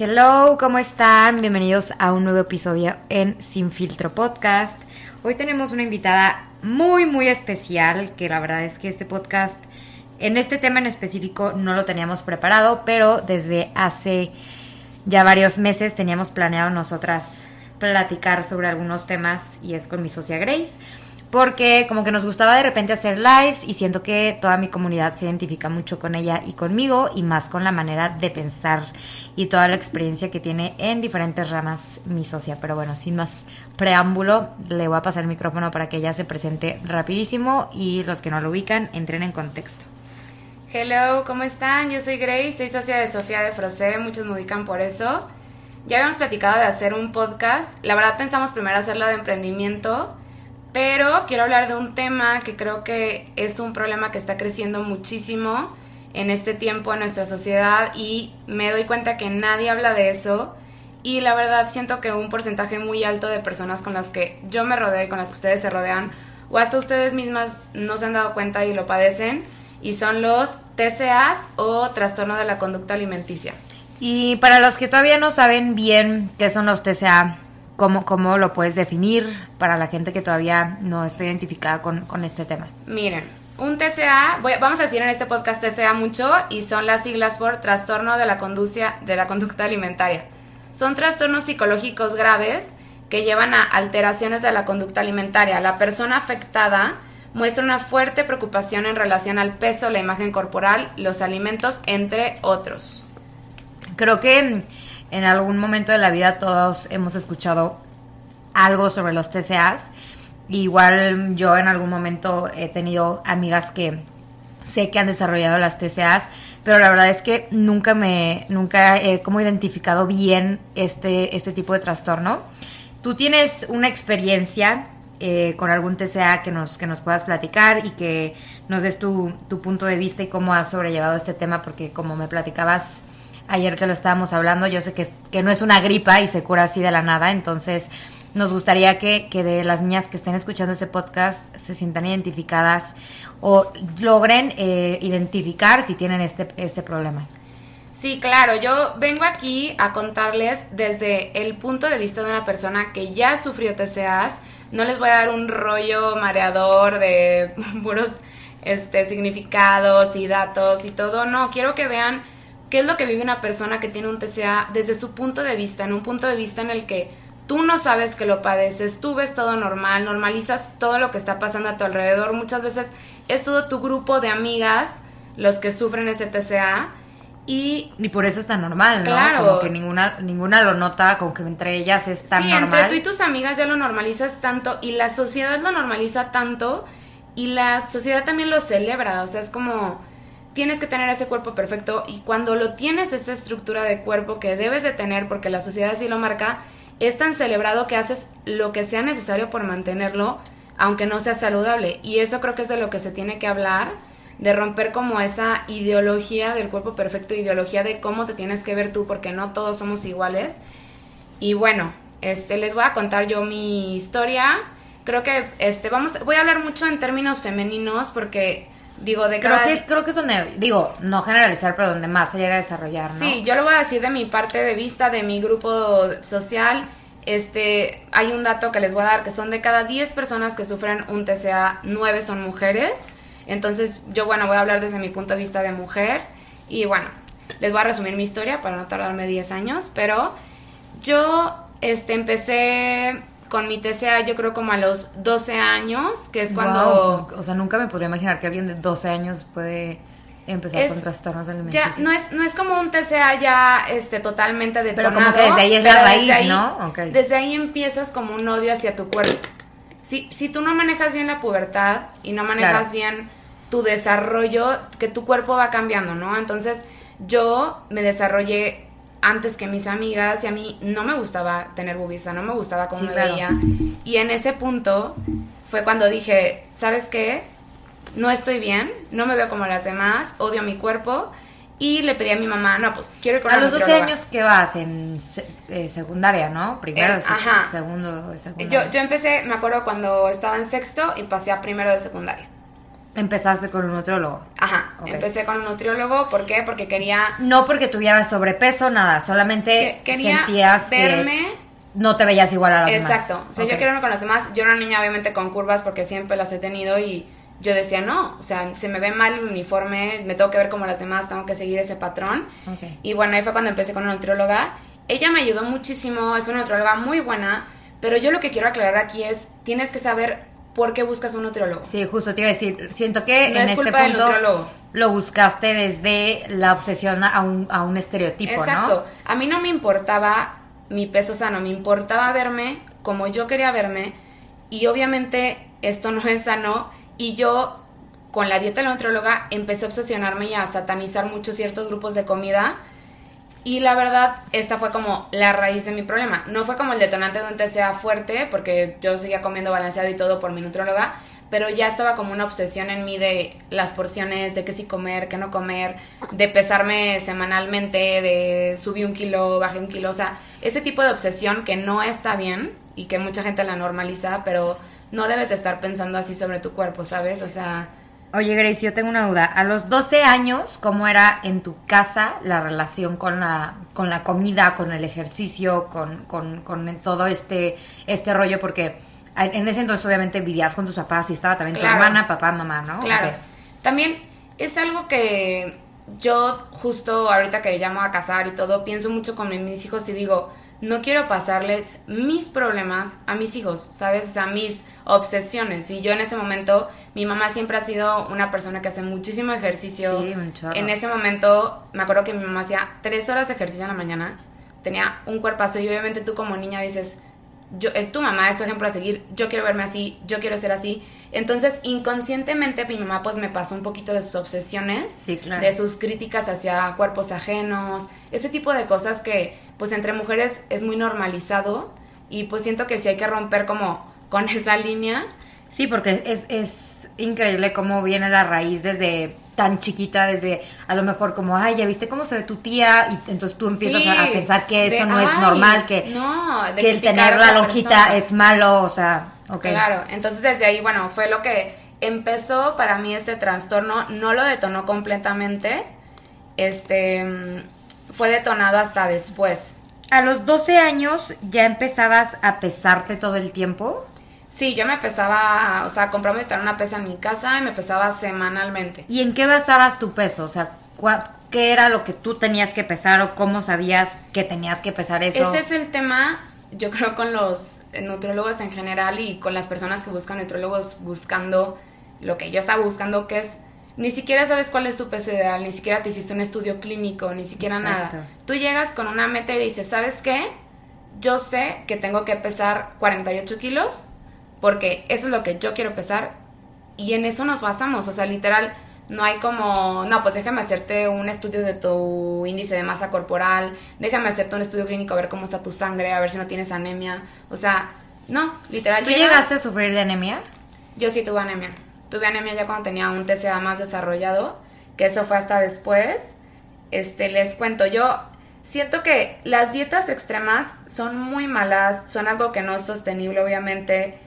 Hello, ¿cómo están? Bienvenidos a un nuevo episodio en Sin Filtro Podcast. Hoy tenemos una invitada muy, muy especial, que la verdad es que este podcast, en este tema en específico, no lo teníamos preparado, pero desde hace ya varios meses teníamos planeado nosotras platicar sobre algunos temas y es con mi socia Grace porque como que nos gustaba de repente hacer lives y siento que toda mi comunidad se identifica mucho con ella y conmigo y más con la manera de pensar y toda la experiencia que tiene en diferentes ramas mi socia. Pero bueno, sin más preámbulo, le voy a pasar el micrófono para que ella se presente rapidísimo y los que no lo ubican entren en contexto. Hello, ¿cómo están? Yo soy Grace, soy socia de Sofía de Frosé, muchos me ubican por eso. Ya habíamos platicado de hacer un podcast, la verdad pensamos primero hacerlo de emprendimiento, pero quiero hablar de un tema que creo que es un problema que está creciendo muchísimo en este tiempo en nuestra sociedad y me doy cuenta que nadie habla de eso y la verdad siento que un porcentaje muy alto de personas con las que yo me rodeo con las que ustedes se rodean o hasta ustedes mismas no se han dado cuenta y lo padecen y son los TCAs o trastorno de la conducta alimenticia. Y para los que todavía no saben bien qué son los TCA, ¿Cómo, ¿Cómo lo puedes definir para la gente que todavía no está identificada con, con este tema? Miren, un TCA, vamos a decir en este podcast TCA mucho y son las siglas por trastorno de la, conducia, de la conducta alimentaria. Son trastornos psicológicos graves que llevan a alteraciones de la conducta alimentaria. La persona afectada muestra una fuerte preocupación en relación al peso, la imagen corporal, los alimentos, entre otros. Creo que en algún momento de la vida todos hemos escuchado algo sobre los TCAs. Igual yo en algún momento he tenido amigas que sé que han desarrollado las TCAs, pero la verdad es que nunca me nunca he como identificado bien este este tipo de trastorno. Tú tienes una experiencia eh, con algún TCA que nos que nos puedas platicar y que nos des tu, tu punto de vista y cómo has sobrellevado este tema, porque como me platicabas ayer que lo estábamos hablando, yo sé que, que no es una gripa y se cura así de la nada, entonces nos gustaría que, que, de las niñas que estén escuchando este podcast se sientan identificadas o logren eh, identificar si tienen este, este problema. Sí, claro, yo vengo aquí a contarles desde el punto de vista de una persona que ya sufrió TCAs. No les voy a dar un rollo mareador de puros este, significados y datos y todo. No, quiero que vean qué es lo que vive una persona que tiene un TCA desde su punto de vista, en un punto de vista en el que tú no sabes que lo padeces, tú ves todo normal, normalizas todo lo que está pasando a tu alrededor. Muchas veces es todo tu grupo de amigas los que sufren ese TCA. Y, y por eso es tan normal, ¿no? Claro. Como que ninguna, ninguna lo nota, como que entre ellas es tan normal. Sí, entre tú y tus amigas ya lo normalizas tanto y la sociedad lo normaliza tanto y la sociedad también lo celebra. O sea, es como tienes que tener ese cuerpo perfecto y cuando lo tienes, esa estructura de cuerpo que debes de tener porque la sociedad así lo marca, es tan celebrado que haces lo que sea necesario por mantenerlo, aunque no sea saludable. Y eso creo que es de lo que se tiene que hablar, de romper como esa ideología del cuerpo perfecto, ideología de cómo te tienes que ver tú, porque no todos somos iguales. Y bueno, este, les voy a contar yo mi historia. Creo que este, vamos, voy a hablar mucho en términos femeninos porque Digo, de creo que es, creo que es donde, digo, no generalizar, pero donde más se llega a desarrollar, ¿no? Sí, yo lo voy a decir de mi parte de vista, de mi grupo social. Este, hay un dato que les voy a dar, que son de cada 10 personas que sufren un TCA, 9 son mujeres. Entonces, yo, bueno, voy a hablar desde mi punto de vista de mujer. Y bueno, les voy a resumir mi historia para no tardarme 10 años, pero yo, este, empecé con mi TCA yo creo como a los 12 años, que es cuando... o sea, nunca me podría imaginar que alguien de 12 años puede empezar con trastornos alimenticios. Ya, no es, no es como un TCA ya este, totalmente detonado. Pero como que desde ahí es la raíz, ¿no? Desde ahí empiezas como un odio hacia tu cuerpo. Si, si tú no manejas bien la pubertad y no manejas bien tu desarrollo, que tu cuerpo va cambiando, ¿no? Entonces yo me desarrollé antes que mis amigas y a mí no me gustaba tener boobies, no me gustaba cómo me veía. Y en ese punto fue cuando dije, ¿sabes qué? No estoy bien, no me veo como las demás, odio mi cuerpo. Y le pedí a mi mamá, no, pues quiero ir con A los 12 años, ¿qué vas? En eh, secundaria, ¿no? Primero, eh, segundo de secundaria. Yo, yo empecé, me acuerdo cuando estaba en sexto y pasé a primero de secundaria. Empezaste con un nutriólogo. Ajá, Ok. empecé con un nutriólogo, ¿por qué? Porque quería No porque tuvieras sobrepeso, nada, solamente Que- quería sentías verme- que no te veías igual a las demás. Exacto. O sea, Ok. yo quiero verme con las demás. Yo era una niña obviamente con curvas porque siempre las he tenido y yo decía, no, o sea, se me ve mal el uniforme, me tengo que ver como las demás, tengo que seguir ese patrón. Ok. Y bueno, ahí fue cuando empecé con una nutrióloga. Ella me ayudó muchísimo, es una nutrióloga muy buena, pero yo lo que quiero aclarar aquí es, tienes que saber por qué buscas un nutriólogo. Sí, justo te iba a decir, siento que No en es este culpa punto lo buscaste desde la obsesión a un, a un estereotipo, Exacto. A mí no me importaba mi peso sano, me importaba verme como yo quería verme y obviamente esto no es sano y yo con la dieta de la nutrióloga empecé a obsesionarme y a satanizar muchos ciertos grupos de comida y la verdad esta fue como la raíz de mi problema. No fue como el detonante de un TCA fuerte porque yo seguía comiendo balanceado y todo por mi nutrióloga, pero ya estaba como una obsesión en mí de las porciones, de qué sí comer, qué no comer, de pesarme semanalmente, de subí un kilo, bajé un kilo, o sea, ese tipo de obsesión que no está bien y que mucha gente la normaliza, pero no debes de estar pensando así sobre tu cuerpo, ¿sabes? O sea, Oye, Grace, yo tengo una duda. A los 12 años, ¿cómo era en tu casa la relación con la, con la comida, con el ejercicio, con, con, con todo este, este rollo? Porque en ese entonces obviamente vivías con tus papás y estaba también Claro. tu hermana, papá, mamá, ¿no? Claro. También es algo que yo justo ahorita que llamo a casar y todo, pienso mucho con mis hijos y digo, no quiero pasarles mis problemas a mis hijos, ¿sabes? O sea, mis obsesiones. Y yo en ese momento, mi mamá siempre ha sido una persona que hace muchísimo ejercicio. Sí, un. En ese momento, me acuerdo que mi mamá hacía tres horas de ejercicio en la mañana, tenía un cuerpazo y obviamente tú como niña dices, yo, es tu mamá, es tu ejemplo a seguir, yo quiero verme así, yo quiero ser así. Entonces, inconscientemente mi mamá pues me pasó un poquito de sus obsesiones, Sí, claro. de sus críticas hacia cuerpos ajenos, ese tipo de cosas que pues entre mujeres es muy normalizado y pues siento que sí hay que romper como con esa línea. Sí, porque es, es increíble cómo viene la raíz desde tan chiquita, desde a lo mejor como, ay, ya viste cómo se ve tu tía, y entonces tú empiezas Sí, a, a pensar que eso de, no es "Ay, normal, que, no, que el tener la lonjita persona. es malo, o sea, ok. Claro, entonces desde ahí, bueno, fue lo que empezó para mí este trastorno, no lo detonó completamente, este, mm, fue detonado hasta después. A los 12 años ya empezabas a pesarte todo el tiempo. Sí, yo me pesaba, o sea, compramos literal una pesa en mi casa y me pesaba semanalmente. ¿Y en qué basabas tu peso? O sea, ¿qué era lo que tú tenías que pesar o cómo sabías que tenías que pesar eso? Ese es el tema, yo creo, con los nutriólogos en general y con las personas que buscan nutriólogos buscando lo que yo estaba buscando, que es ni siquiera sabes cuál es tu peso ideal, ni siquiera te hiciste un estudio clínico, ni siquiera Exacto. nada. Tú llegas con una meta y dices, ¿sabes qué? Yo sé que tengo que pesar 48 kilos porque eso es lo que yo quiero pesar y en eso nos basamos, o sea, literal, no hay como, no, pues déjame hacerte un estudio de tu índice de masa corporal, déjame hacerte un estudio clínico a ver cómo está tu sangre, a ver si no tienes anemia, o sea, no, literal. ¿Tú llegas- llegaste a sufrir de anemia? Yo sí tuve anemia, tuve anemia ya cuando tenía un TCA más desarrollado, que eso fue hasta después, este, les cuento, yo siento que las dietas extremas son muy malas, son algo que no es sostenible, obviamente,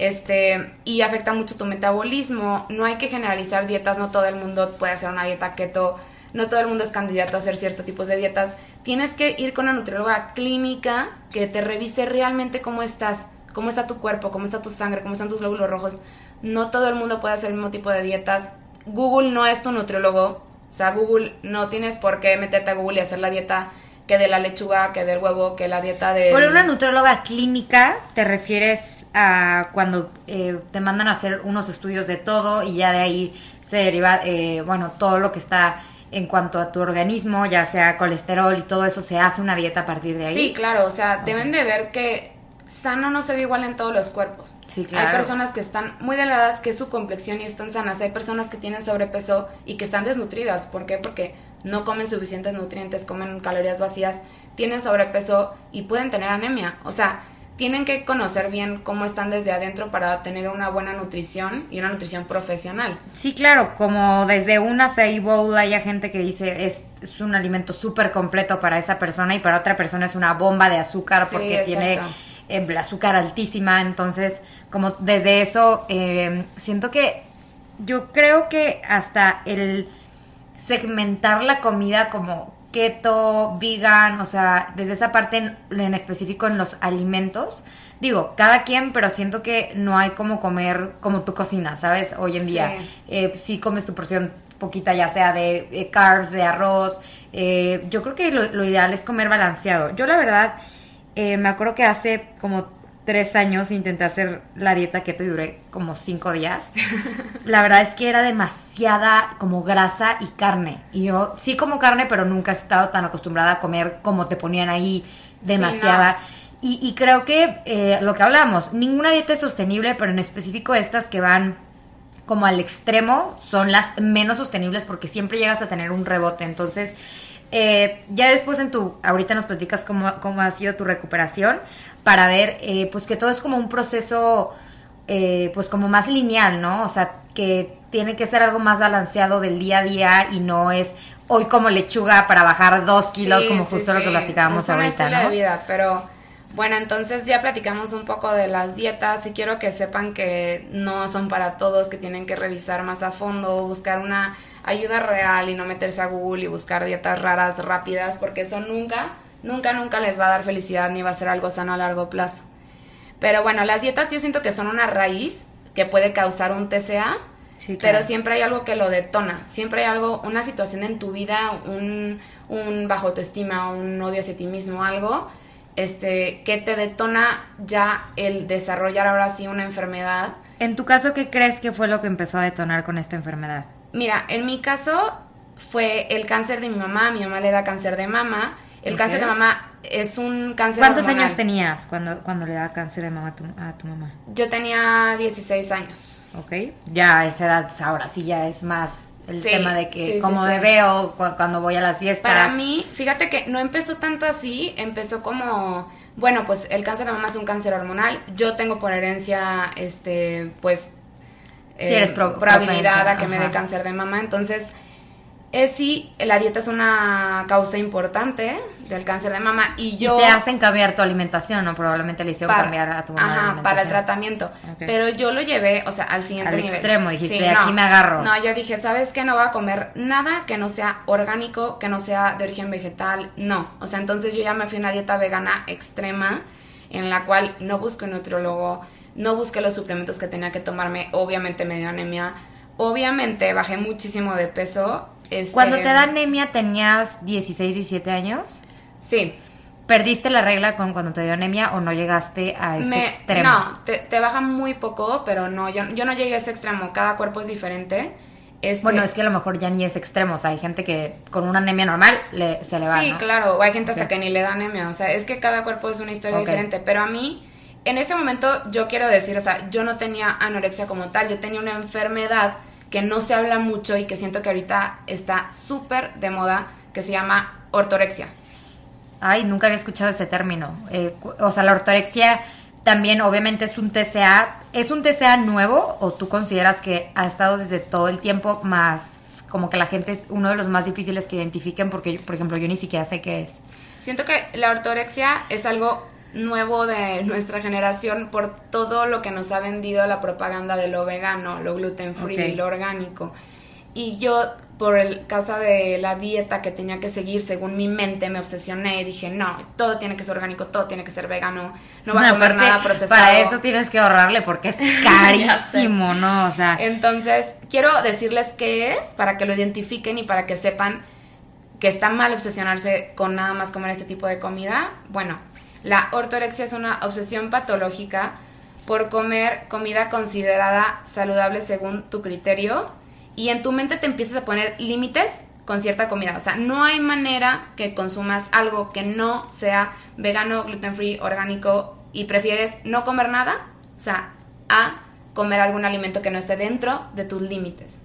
este, y afecta mucho tu metabolismo. No hay que generalizar dietas, no todo el mundo puede hacer una dieta keto, no todo el mundo es candidato a hacer ciertos tipos de dietas. Tienes que ir con una nutrióloga clínica que te revise realmente cómo estás, cómo está tu cuerpo, cómo está tu sangre, cómo están tus glóbulos rojos. No todo el mundo puede hacer el mismo tipo de dietas. Google no es tu nutriólogo. O sea, Google no tienes por qué meterte a Google y hacer la dieta que de la lechuga, que del huevo, que la dieta de... Por una nutrióloga clínica te refieres a cuando eh, te mandan a hacer unos estudios de todo y ya de ahí se deriva, eh, bueno, todo lo que está en cuanto a tu organismo, ya sea colesterol y todo eso, se hace una dieta a partir de ahí. Sí, claro, o sea, deben de ver que sano no se ve igual en todos los cuerpos. Sí, claro. Hay personas que están muy delgadas, que es su complexión y están sanas. Hay personas que tienen sobrepeso y que están desnutridas. ¿Por qué? Porque no comen suficientes nutrientes, comen calorías vacías, tienen sobrepeso y pueden tener anemia. O sea, tienen que conocer bien cómo están desde adentro para tener una buena nutrición y una nutrición profesional. Sí, claro, como desde un acai bowl hay gente que dice es, es un alimento súper completo para esa persona y para otra persona es una bomba de azúcar Sí, porque exacto. tiene eh, el azúcar altísima. Entonces, como desde eso, eh, siento que yo creo que hasta el segmentar la comida como keto, vegan, o sea, desde esa parte en, en específico en los alimentos, digo, cada quien, pero siento que no hay como comer como tu cocina, ¿sabes? Hoy en día, Sí. eh, sí comes tu porción poquita, ya sea de eh, carbs, de arroz. eh, yo creo que lo, lo ideal es comer balanceado. Yo la verdad, eh, me acuerdo que hace como tres años intenté hacer la dieta keto y duré como cinco días. La verdad es que era demasiada como grasa y carne. Y yo sí como carne, pero nunca he estado tan acostumbrada a comer como te ponían ahí demasiada. y, y creo que eh, lo que hablamos, ninguna dieta es sostenible, pero en específico estas que van como al extremo son las menos sostenibles porque siempre llegas a tener un rebote. Entonces, eh, ya después en tu, ahorita nos platicas cómo, cómo ha sido tu recuperación para ver, eh, pues que todo es como un proceso, eh, pues como más lineal, ¿no? O sea, que tiene que ser algo más balanceado del día a día y no es hoy como lechuga para bajar dos kilos, Sí, como sí, justo lo que platicábamos Es ahorita, ¿no? de vida, pero bueno, entonces ya platicamos un poco de las dietas y quiero que sepan que no son para todos, que tienen que revisar más a fondo, buscar una ayuda real y no meterse a Google y buscar dietas raras, rápidas, porque eso nunca, nunca, nunca les va a dar felicidad ni va a ser algo sano a largo plazo. Pero bueno, las dietas yo siento que son una raíz que puede causar un TCA, Sí, pero siempre hay algo que lo detona. Siempre hay algo, una situación en tu vida, un, un bajo autoestima, un odio hacia ti mismo, algo este, que te detona ya el desarrollar ahora sí una enfermedad. En tu caso, ¿qué crees que fue lo que empezó a detonar con esta enfermedad? Mira, en mi caso fue el cáncer de mi mamá, mi mamá le da cáncer de mama. El cáncer de mamá es un cáncer ¿Cuántos hormonal. años tenías cuando, cuando le daba cáncer de mama a tu, a tu mamá? Yo tenía 16 años. ¿Ok? Ya a esa edad, ahora sí ya es más el Sí, tema de que sí, sí, veo cu- cuando voy a las fiestas. Para mí, fíjate que no empezó tanto así, empezó como, bueno, pues el cáncer de mama es un cáncer hormonal, yo tengo por herencia, este, pues, Sí, eres pro- probabilidad propensa, a que me dé cáncer de mama, entonces, es sí, la dieta es una causa importante del cáncer de mama y Y yo... te hacen cambiar tu alimentación, ¿no? Probablemente le hicieron para- cambiar a tu mamá. Ajá, para el tratamiento. Pero yo lo llevé, o sea, al siguiente Al nivel. extremo, dijiste, "De aquí me agarro". No, yo dije, ¿sabes qué? No voy a comer nada que no sea orgánico, que no sea de origen vegetal. No. O sea, entonces yo ya me fui a una dieta vegana extrema, en la cual no busqué un nutriólogo, no busqué los suplementos que tenía que tomarme. Obviamente me dio anemia. Obviamente bajé muchísimo de peso. Este, Cuando te da anemia tenías 16, 17 años. Sí. ¿Perdiste la regla con cuando te dio anemia o no llegaste a ese Me- extremo? No, te, te baja muy poco, pero no, yo, yo no llegué a ese extremo. Cada cuerpo es diferente. Este, Bueno, es que a lo mejor ya ni es extremo. O sea, hay gente que con una anemia normal le, se le va, Sí, ¿no? claro, o hay gente hasta que ni le da anemia, o sea, es que cada cuerpo es una historia diferente, pero a mí, en este momento, yo quiero decir, o sea, yo no tenía anorexia como tal, yo tenía una enfermedad que no se habla mucho y que siento que ahorita está súper de moda, que se llama ortorexia. Ay, nunca había escuchado ese término. Eh, o sea, la ortorexia también obviamente es un TCA. ¿Es un TCA nuevo o tú consideras que ha estado desde todo el tiempo más como que la gente es uno de los más difíciles que identifiquen porque, yo- por ejemplo, yo ni siquiera sé qué es? Siento que la ortorexia es algo nuevo de nuestra generación por todo lo que nos ha vendido la propaganda de lo vegano, lo gluten free, Ok. lo orgánico. Y yo, por el causa de la dieta que tenía que seguir, según mi mente, me obsesioné y dije, no, todo tiene que ser orgánico, todo tiene que ser vegano, no voy a comer nada procesado. Para eso tienes que ahorrarle porque es carísimo, ¿no? O sea, Entonces, quiero decirles qué es para que lo identifiquen y para que sepan que está mal obsesionarse con nada más comer este tipo de comida. Bueno, la ortorexia es una obsesión patológica por comer comida considerada saludable según tu criterio y en tu mente te empiezas a poner límites con cierta comida. O sea, no hay manera que consumas algo que no sea vegano, gluten free, orgánico y prefieres no comer nada, o sea, a comer algún alimento que no esté dentro de tus límites.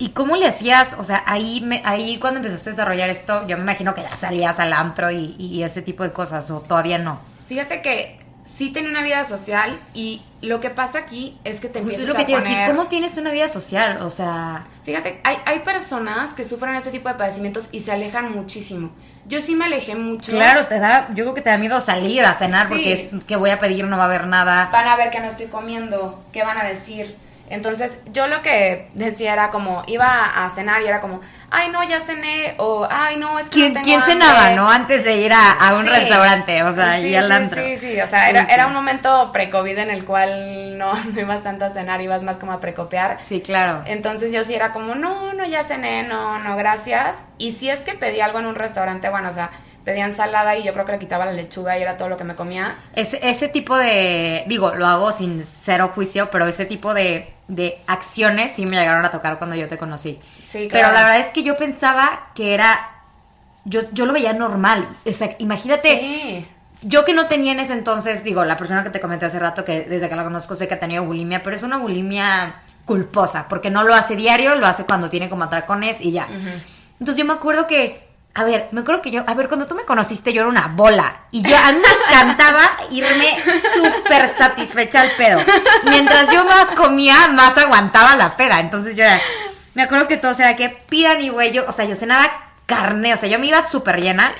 ¿Y cómo le hacías? O sea, ahí, me- ahí cuando empezaste a desarrollar esto, yo me imagino que ya salías al antro y, y ese tipo de cosas, o todavía no. Fíjate que sí tenía una vida social y lo que pasa aquí es que te Pues empiezas es lo que a decir, poner... ¿cómo tienes una vida social? O sea, Fíjate, hay, hay personas que sufren ese tipo de padecimientos y se alejan muchísimo. Yo sí me alejé mucho. claro, te da, yo creo que te da miedo salir a cenar Sí. porque es que voy a pedir, no va a haber nada. Van a ver que no estoy comiendo, qué van a decir. Entonces, yo lo que decía era como, iba a cenar y era como, ay, no, ya cené, o ay, no, es que ¿Quién, no tengo quién hambre". cenaba, no? Antes de ir a, a un Sí. restaurante, o sea, sí, y al sí, antro. Sí, sí, o sea, era, era un momento pre-COVID en el cual no, no ibas tanto a cenar, ibas más como a precopiar. Sí, claro. Entonces yo sí era como, no, no, ya cené, no, no, gracias. Y si es que pedí algo en un restaurante, bueno, o sea, pedía ensalada y yo creo que le quitaba la lechuga y era todo lo que me comía. Ese, ese tipo de, digo, lo hago sin cero juicio, pero ese tipo de, de acciones sí me llegaron a tocar cuando yo te conocí. Sí, Pero claro. la verdad es que yo pensaba que era, yo, yo lo veía normal. O sea, imagínate, Sí. yo que no tenía en ese entonces, digo, la persona que te comenté hace rato, que desde que la conozco sé que ha tenido bulimia, pero es una bulimia culposa, porque no lo hace diario, lo hace cuando tiene como atracones y ya. Entonces yo me acuerdo que, a ver, me acuerdo que yo, a ver, cuando tú me conociste yo era una bola y yo a mí me encantaba irme súper satisfecha al pedo. Mientras yo más comía, más aguantaba la peda. Entonces yo era, me acuerdo que todo, o sea, que pidan y güey, yo, o sea, yo cenaba carne, o sea, yo me iba súper llena.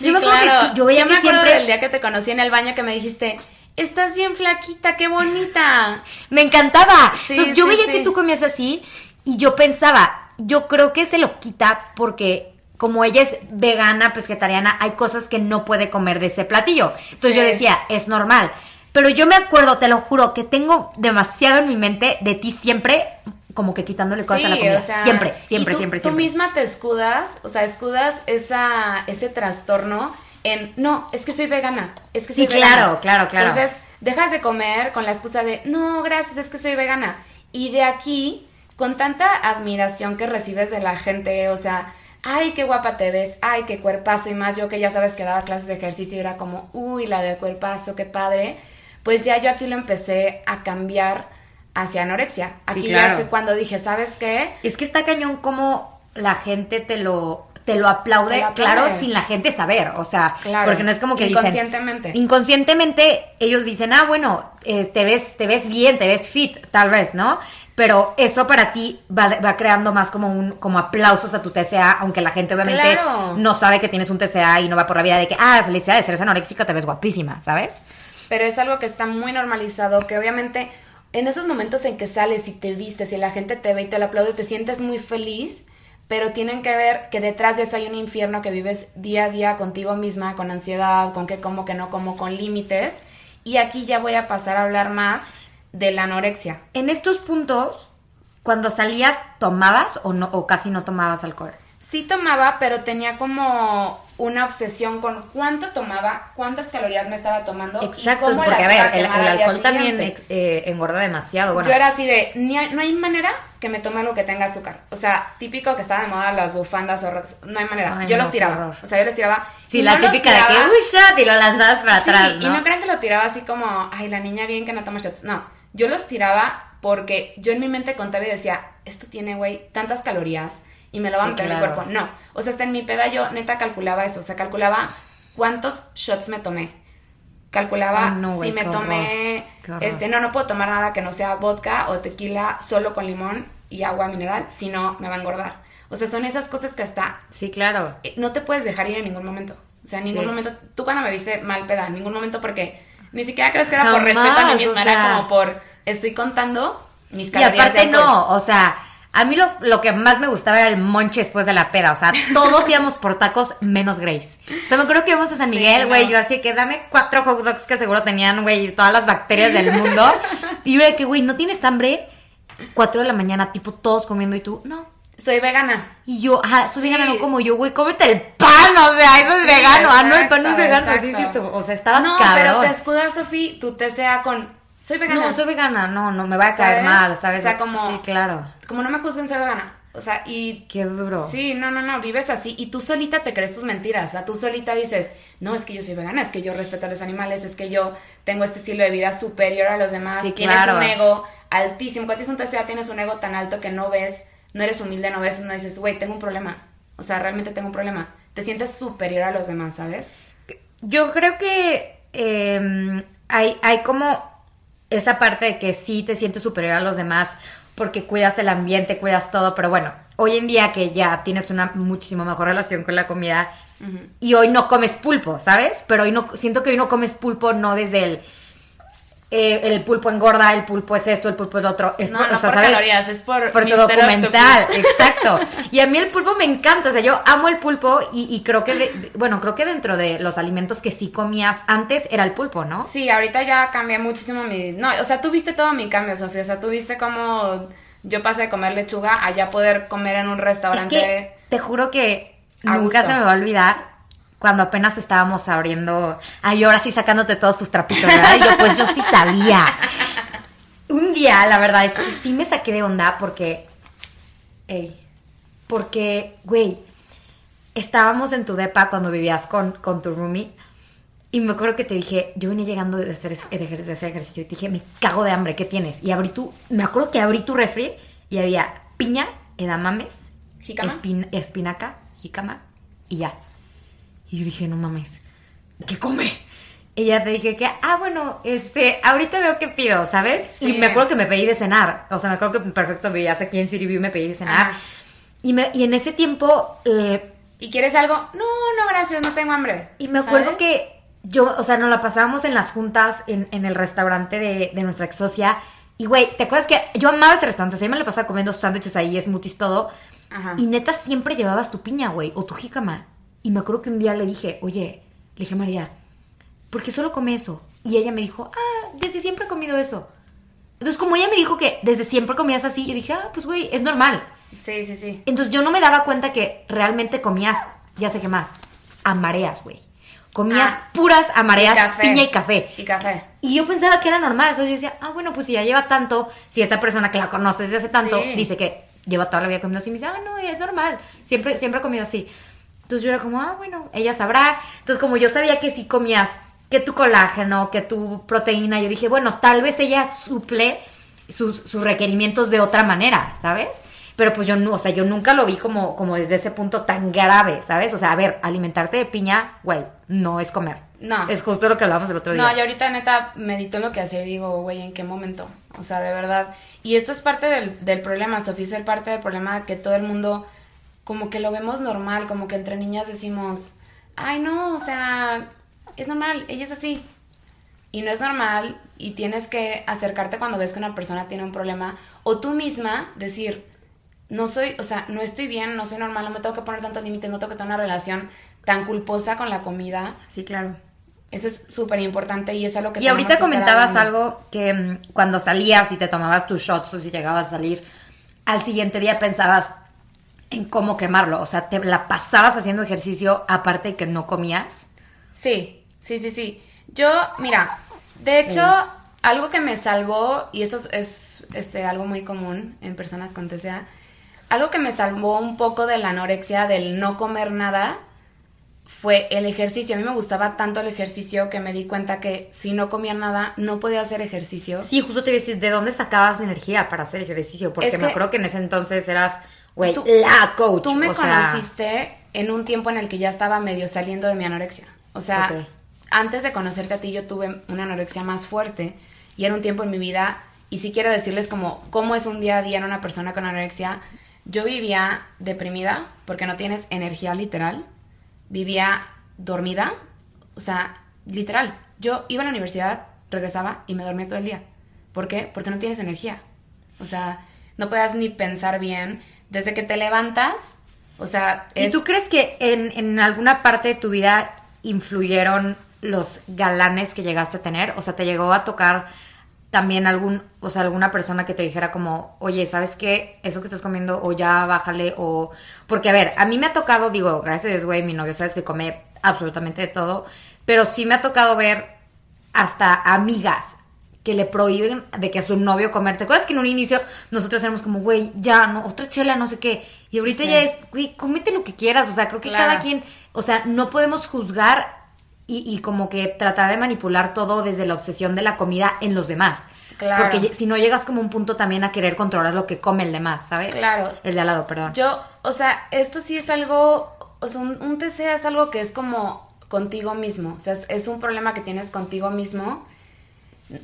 Yo me acuerdo que tú- yo veía me que acuerdo siempre del día que te conocí en el baño que me dijiste, estás bien flaquita, qué bonita. Me encantaba. Sí, Entonces yo sí, veía que tú comías así y yo pensaba, yo creo que se lo quita porque como ella es vegana, pescetariana, hay cosas que no puede comer de ese platillo. Entonces Sí. yo decía, es normal. Pero yo me acuerdo, te lo juro, que tengo demasiado en mi mente de ti siempre como que quitándole cosas a la Sí, comida. o sea, siempre, y siempre, tú- siempre, Tú siempre. misma te escudas, o sea, escudas esa, ese trastorno en, no, es que soy vegana, es que soy Sí, vegana". claro, claro, claro. Entonces, dejas de comer con la excusa de, no, gracias, es que soy vegana. Y de aquí, con tanta admiración que recibes de la gente, o sea, ay, qué guapa te ves, ay, qué cuerpazo, y más yo que ya sabes que daba clases de ejercicio y era como, uy, la del cuerpazo, qué padre, pues ya yo aquí lo empecé a cambiar hacia anorexia. Sí, Aquí claro. ya fue cuando dije, ¿sabes qué? Es que está cañón como la gente te lo te lo aplaude, Te lo aplaude. claro, sin la gente saber, o sea, Claro, porque no es como que dicen inconscientemente. inconscientemente ellos dicen, "Ah, bueno, eh, te ves te ves bien, te ves fit", tal vez, ¿no? Pero eso para ti va, va creando más como un como aplausos a tu TCA, aunque la gente obviamente Claro. no sabe que tienes un TCA y no va por la vida de que, "Ah, felicidades, eres anoréxica, te ves guapísima", ¿sabes? Pero es algo que está muy normalizado, que obviamente en esos momentos en que sales y te vistes y la gente te ve y te lo aplaude, te sientes muy feliz, pero tienen que ver que detrás de eso hay un infierno que vives día a día contigo misma, con ansiedad, con qué como, qué no como, con límites. Y aquí ya voy a pasar a hablar más de la anorexia. En estos puntos cuando salías tomabas o no o casi no tomabas alcohol. Sí tomaba, pero tenía como una obsesión con cuánto tomaba, cuántas calorías me estaba tomando. y Exacto, cómo porque las a ver, el, alcohol también eh, engorda demasiado. Bueno, Yo era así de, ni hay- no hay manera que me tome algo que tenga azúcar. O sea, típico que estaba de moda las bufandas o no hay manera. Ay, yo no, los tiraba. O sea, yo les tiraba. sí, la no los típica de que, uy, shot, y lo lanzabas para Sí, atrás, y ¿no? no crean que lo tiraba así como, ay, la niña bien que no toma shots. No, yo los tiraba porque yo en mi mente contaba y decía, esto tiene, güey, tantas calorías y me lo va a meter en mi cuerpo. No, o sea, hasta en mi peda yo neta calculaba eso. O sea, calculaba cuántos shots me tomé. Calculaba no, si me tomé, horror, este, no, no puedo tomar nada que no sea vodka o tequila solo con limón y agua mineral, si no me va a engordar. O sea, son esas cosas que hasta Sí, claro. eh, no te puedes dejar ir en ningún momento. O sea, en ningún Sí. momento, tú cuando me viste mal peda, en ningún momento porque ni siquiera crees que era por respeto a mí o misma, sea. era como por estoy contando mis Y calorías. aparte de alcohol. no, o sea, a mí lo, lo que más me gustaba era el monche después de la peda, o sea, todos íbamos por tacos menos Grace. O sea, me acuerdo que íbamos a San Sí, Miguel, güey, no. yo así que dame cuatro hot dogs que seguro tenían, güey, todas las bacterias del mundo. Y yo de que, güey, ¿no tienes hambre? Cuatro de la mañana, tipo, todos comiendo y tú, no. Soy vegana. Y yo, ajá, soy Sí. vegana, no como yo, güey, cómete el pan, o sea, eso es Sí, vegano. ah, no, el pan no es exacto, vegano, sí es cierto. O sea, estaba No, cabrón. pero te escudas, Sofía, tu TCA con soy vegana. No, soy vegana, no, no, me va a caer ¿Sabes? mal, ¿sabes? O sea, como- Sí, claro. Como no me juzguen, soy vegana. O sea, y Qué duro. Sí, no, no, no, vives así y tú solita te crees tus mentiras, o sea, tú solita dices, no, es que yo soy vegana, es que yo respeto a los animales, es que yo tengo este estilo de vida superior a los demás, Sí, tienes claro. un ego altísimo, cuando tienes un TCA tienes un ego tan alto que no ves, no eres humilde, no ves, no dices, güey, tengo un problema, o sea, realmente tengo un problema, te sientes superior a los demás, ¿sabes? Yo creo que eh, hay, hay como esa parte de que sí te sientes superior a los demás porque cuidas el ambiente, cuidas todo, pero bueno, hoy en día que ya tienes una muchísimo mejor relación con la comida y hoy no comes pulpo, ¿sabes? Pero hoy no, siento que hoy no comes pulpo no desde el eh, el pulpo engorda, el pulpo es esto, el pulpo es lo otro. Es No, por, no o sea, por ¿sabes? calorías, es por Por tu documental, Octopus. exacto. Y a mí el pulpo me encanta, o sea, yo amo el pulpo y, y creo que, de- bueno, creo que dentro de los alimentos que sí comías antes era el pulpo, ¿no? Sí, ahorita ya cambié muchísimo mi... No, o sea, tú viste todo mi cambio, Sofía. O sea, tú viste cómo yo pasé de comer lechuga a ya poder comer en un Es restaurante. que te juro que nunca gusto. se me va a olvidar cuando apenas estábamos abriendo. Ay, ahora sí sacándote todos tus trapitos, ¿verdad? Y yo, pues yo sí sabía. Un día, la verdad es que sí me saqué de onda porque. Ey. Porque, güey, estábamos en tu depa cuando vivías con, con tu roomie. Y me acuerdo que te dije, yo venía llegando de hacer, ese- de hacer ejercicio y te dije, me cago de hambre, ¿qué tienes? Y abrí tu, me acuerdo que abrí tu refri y había piña, edamames, espin- espinaca, jícama y ya. Y yo dije, no mames, ¿qué come? Y ya te dije que, ah, bueno, este, ahorita veo qué pido, ¿sabes? Sí. Y me acuerdo que me pedí de cenar. O sea, me acuerdo que perfecto vivías aquí en y me pedí de cenar. Ajá. Y, me, y en ese tiempo, eh, ¿Y quieres algo? No, no, gracias, no tengo hambre. y me acuerdo ¿Sabes? que yo, o sea, nos la pasábamos en las juntas en, en el restaurante de, de nuestra ex socia. Y güey, ¿te acuerdas que yo amaba ese restaurante? O sea, yo me la pasaba comiendo sándwiches ahí, smoothies, todo. Ajá. Y neta siempre llevabas tu piña, güey, o tu jícama. Y me acuerdo que un día le dije, oye, le dije a María, ¿por qué solo come eso? Y ella me dijo, ah, desde siempre he comido eso. Entonces, como ella me dijo que desde siempre comías así, yo dije, ah, pues güey, es normal. Sí, sí, sí. Entonces yo no me daba cuenta que realmente comías, ya sé qué más, a mareas, güey. Comías Ah. puras a mareas, Y café. piña y café. Y café. Y yo pensaba que era normal, eso yo decía, ah, bueno, pues si ya lleva tanto, si esta persona que la conoce desde hace tanto Sí. dice que lleva toda la vida comiendo así, me dice, ah, no, es normal, siempre, siempre he comido así. Entonces yo era como, ah, bueno, ella sabrá. Entonces como yo sabía que si comías que tu colágeno, que tu proteína, yo dije, bueno, tal vez ella suple sus, sus requerimientos de otra manera, ¿sabes? Pero pues yo no, o sea, yo nunca lo vi como, como desde ese punto tan grave, ¿sabes? O sea, a ver, alimentarte de piña, güey, no es comer. No. Es justo lo que hablábamos el otro día. No, yo ahorita neta medito en lo que hacía y digo, güey, ¿en qué momento? O sea, de verdad. Y esto es parte del, del problema, Sofía, es el parte del problema que todo el mundo como que lo vemos normal, como que entre niñas decimos, ay no, o sea, es normal, ella es así. Y no es normal y tienes que acercarte cuando ves que una persona tiene un problema o tú misma decir, no soy, o sea, no estoy bien, no soy normal, no me tengo que poner tantos límites, no tengo que tener una relación tan culposa con la comida. Sí, claro. Eso es súper importante y es algo que Y ahorita que comentabas algo que mm, cuando salías y te tomabas tus shots o si llegabas a salir, al siguiente día pensabas en cómo quemarlo. O sea, te la pasabas haciendo ejercicio aparte de que no comías. Sí, sí, sí, sí. Yo, mira, de hecho, algo que me salvó, y esto es, es, este, algo muy común en personas con TCA, algo que me salvó un poco de la anorexia, del no comer nada, fue el ejercicio. A mí me gustaba tanto el ejercicio que me di cuenta que si no comía nada, no podía hacer ejercicio. Sí, justo te iba a decir, ¿de dónde sacabas energía para hacer ejercicio? Porque Es me acuerdo que en ese entonces eras, güey, la coach. Tú me o sea, conociste en un tiempo en el que ya estaba medio saliendo de mi anorexia. O sea, antes de conocerte a ti yo tuve una anorexia más fuerte y era un tiempo en mi vida y sí quiero decirles como cómo es un día a día en una persona con anorexia. Yo vivía deprimida porque no tienes energía literal. Vivía dormida, o sea, literal. Yo iba a la universidad, regresaba y me dormía todo el día. ¿Por qué? Porque no tienes energía. O sea, no puedas ni pensar bien. Desde que te levantas, o sea, ¿Y es- tú crees que en, en alguna parte de tu vida influyeron los galanes que llegaste a tener? O sea, ¿te llegó a tocar también algún, o sea, alguna persona que te dijera como, oye, ¿sabes qué? Eso que estás comiendo, o ya bájale, o... Porque, a ver, a mí me ha tocado, digo, gracias a Dios, güey, mi novio, sabes que come absolutamente de todo, pero sí me ha tocado ver hasta amigas que le prohíben de que a su novio comer. ¿Te acuerdas que en un inicio nosotros éramos como, güey, ya, no, otra chela, no sé qué? Y ahorita Sí. ya es, güey, cómete lo que quieras. O sea, creo que Claro. cada quien, o sea, no podemos juzgar y, y como que tratar de manipular todo desde la obsesión de la comida en los demás. Claro. Porque si no llegas como un punto también a querer controlar lo que come el demás, ¿sabes? Claro. El de al lado, perdón. Yo, o sea, esto sí es algo, o sea, un, un TCA es algo que es como contigo mismo, o sea, es, es un problema que tienes contigo mismo,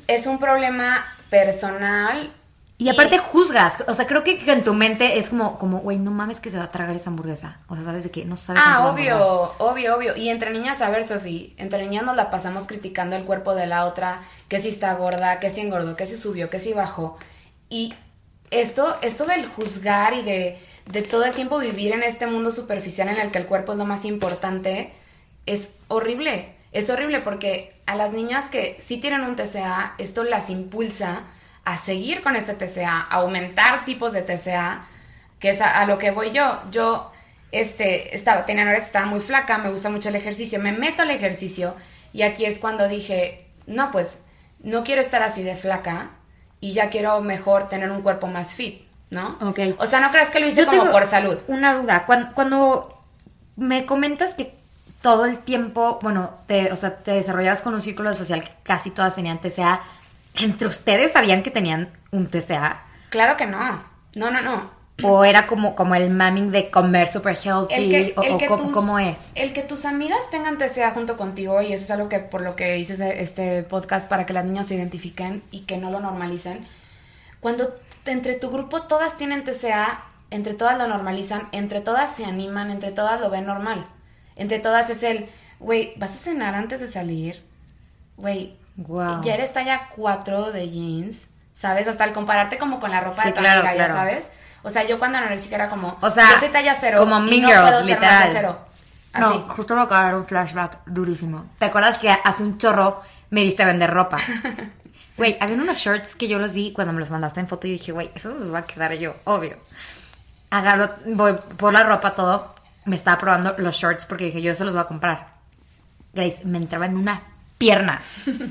es un problema personal Y aparte juzgas, o sea, creo que, en tu mente es como, como, güey, no mames que se va a tragar esa hamburguesa. O sea, sabes de qué, no sabes. Ah, obvio, obvio, obvio. Y entre niñas, a ver, Sofi, entre niñas nos la pasamos criticando el cuerpo de la otra, que si está gorda, que si engordó, que si subió, que si bajó. Y esto, esto del juzgar y de, de todo el tiempo vivir en este mundo superficial en el que el cuerpo es lo más importante, es horrible. Es horrible porque a las niñas que sí tienen un TCA, esto las impulsa a seguir con este TCA, a aumentar tipos de TCA, que es a, a lo que voy yo. Yo este, estaba, tenía anorexia, estaba muy flaca, me gusta mucho el ejercicio, me meto al ejercicio y aquí es cuando dije, no, pues no quiero estar así de flaca y ya quiero mejor tener un cuerpo más fit, ¿no? Ok. O sea, no creas que lo hice Yo como por salud. Una duda. Cuando, cuando me comentas que todo el tiempo, bueno, te, o sea, te desarrollabas con un círculo social que casi todas tenían TCA, ¿entre ustedes sabían que tenían un TCA? Claro que no. No, no, no. ¿O era como, como el mamming de comer super healthy? El que, o, el o que cómo, tus- cómo es? El que tus amigas tengan TCA junto contigo, y eso es algo que por lo que hice este podcast para que las niñas se identifiquen y que no lo normalicen. Cuando entre tu grupo todas tienen TCA, entre todas lo normalizan, entre todas se animan, entre todas lo ven normal. Entre todas es el, güey, ¿vas a cenar antes de salir? Güey, Guau. ya eres talla 4 de jeans, ¿sabes? Hasta el compararte como con la ropa Sí, de tu claro, amiga, ya claro. sabes. O sea, yo cuando anorexica era como, O sea, yo soy talla cero. como y no Girls, puedo ser más de literal. cero. No, Así. justo me acaba de dar un flashback durísimo. ¿Te acuerdas que hace un chorro me diste a vender ropa? Güey, había unos shorts que yo los vi cuando me los mandaste en foto y dije, güey, eso me los va a quedar yo, obvio. Agarro, voy por la ropa, todo. Me estaba probando los shorts porque dije, yo eso los voy a comprar. Grace, me entraba en una pierna.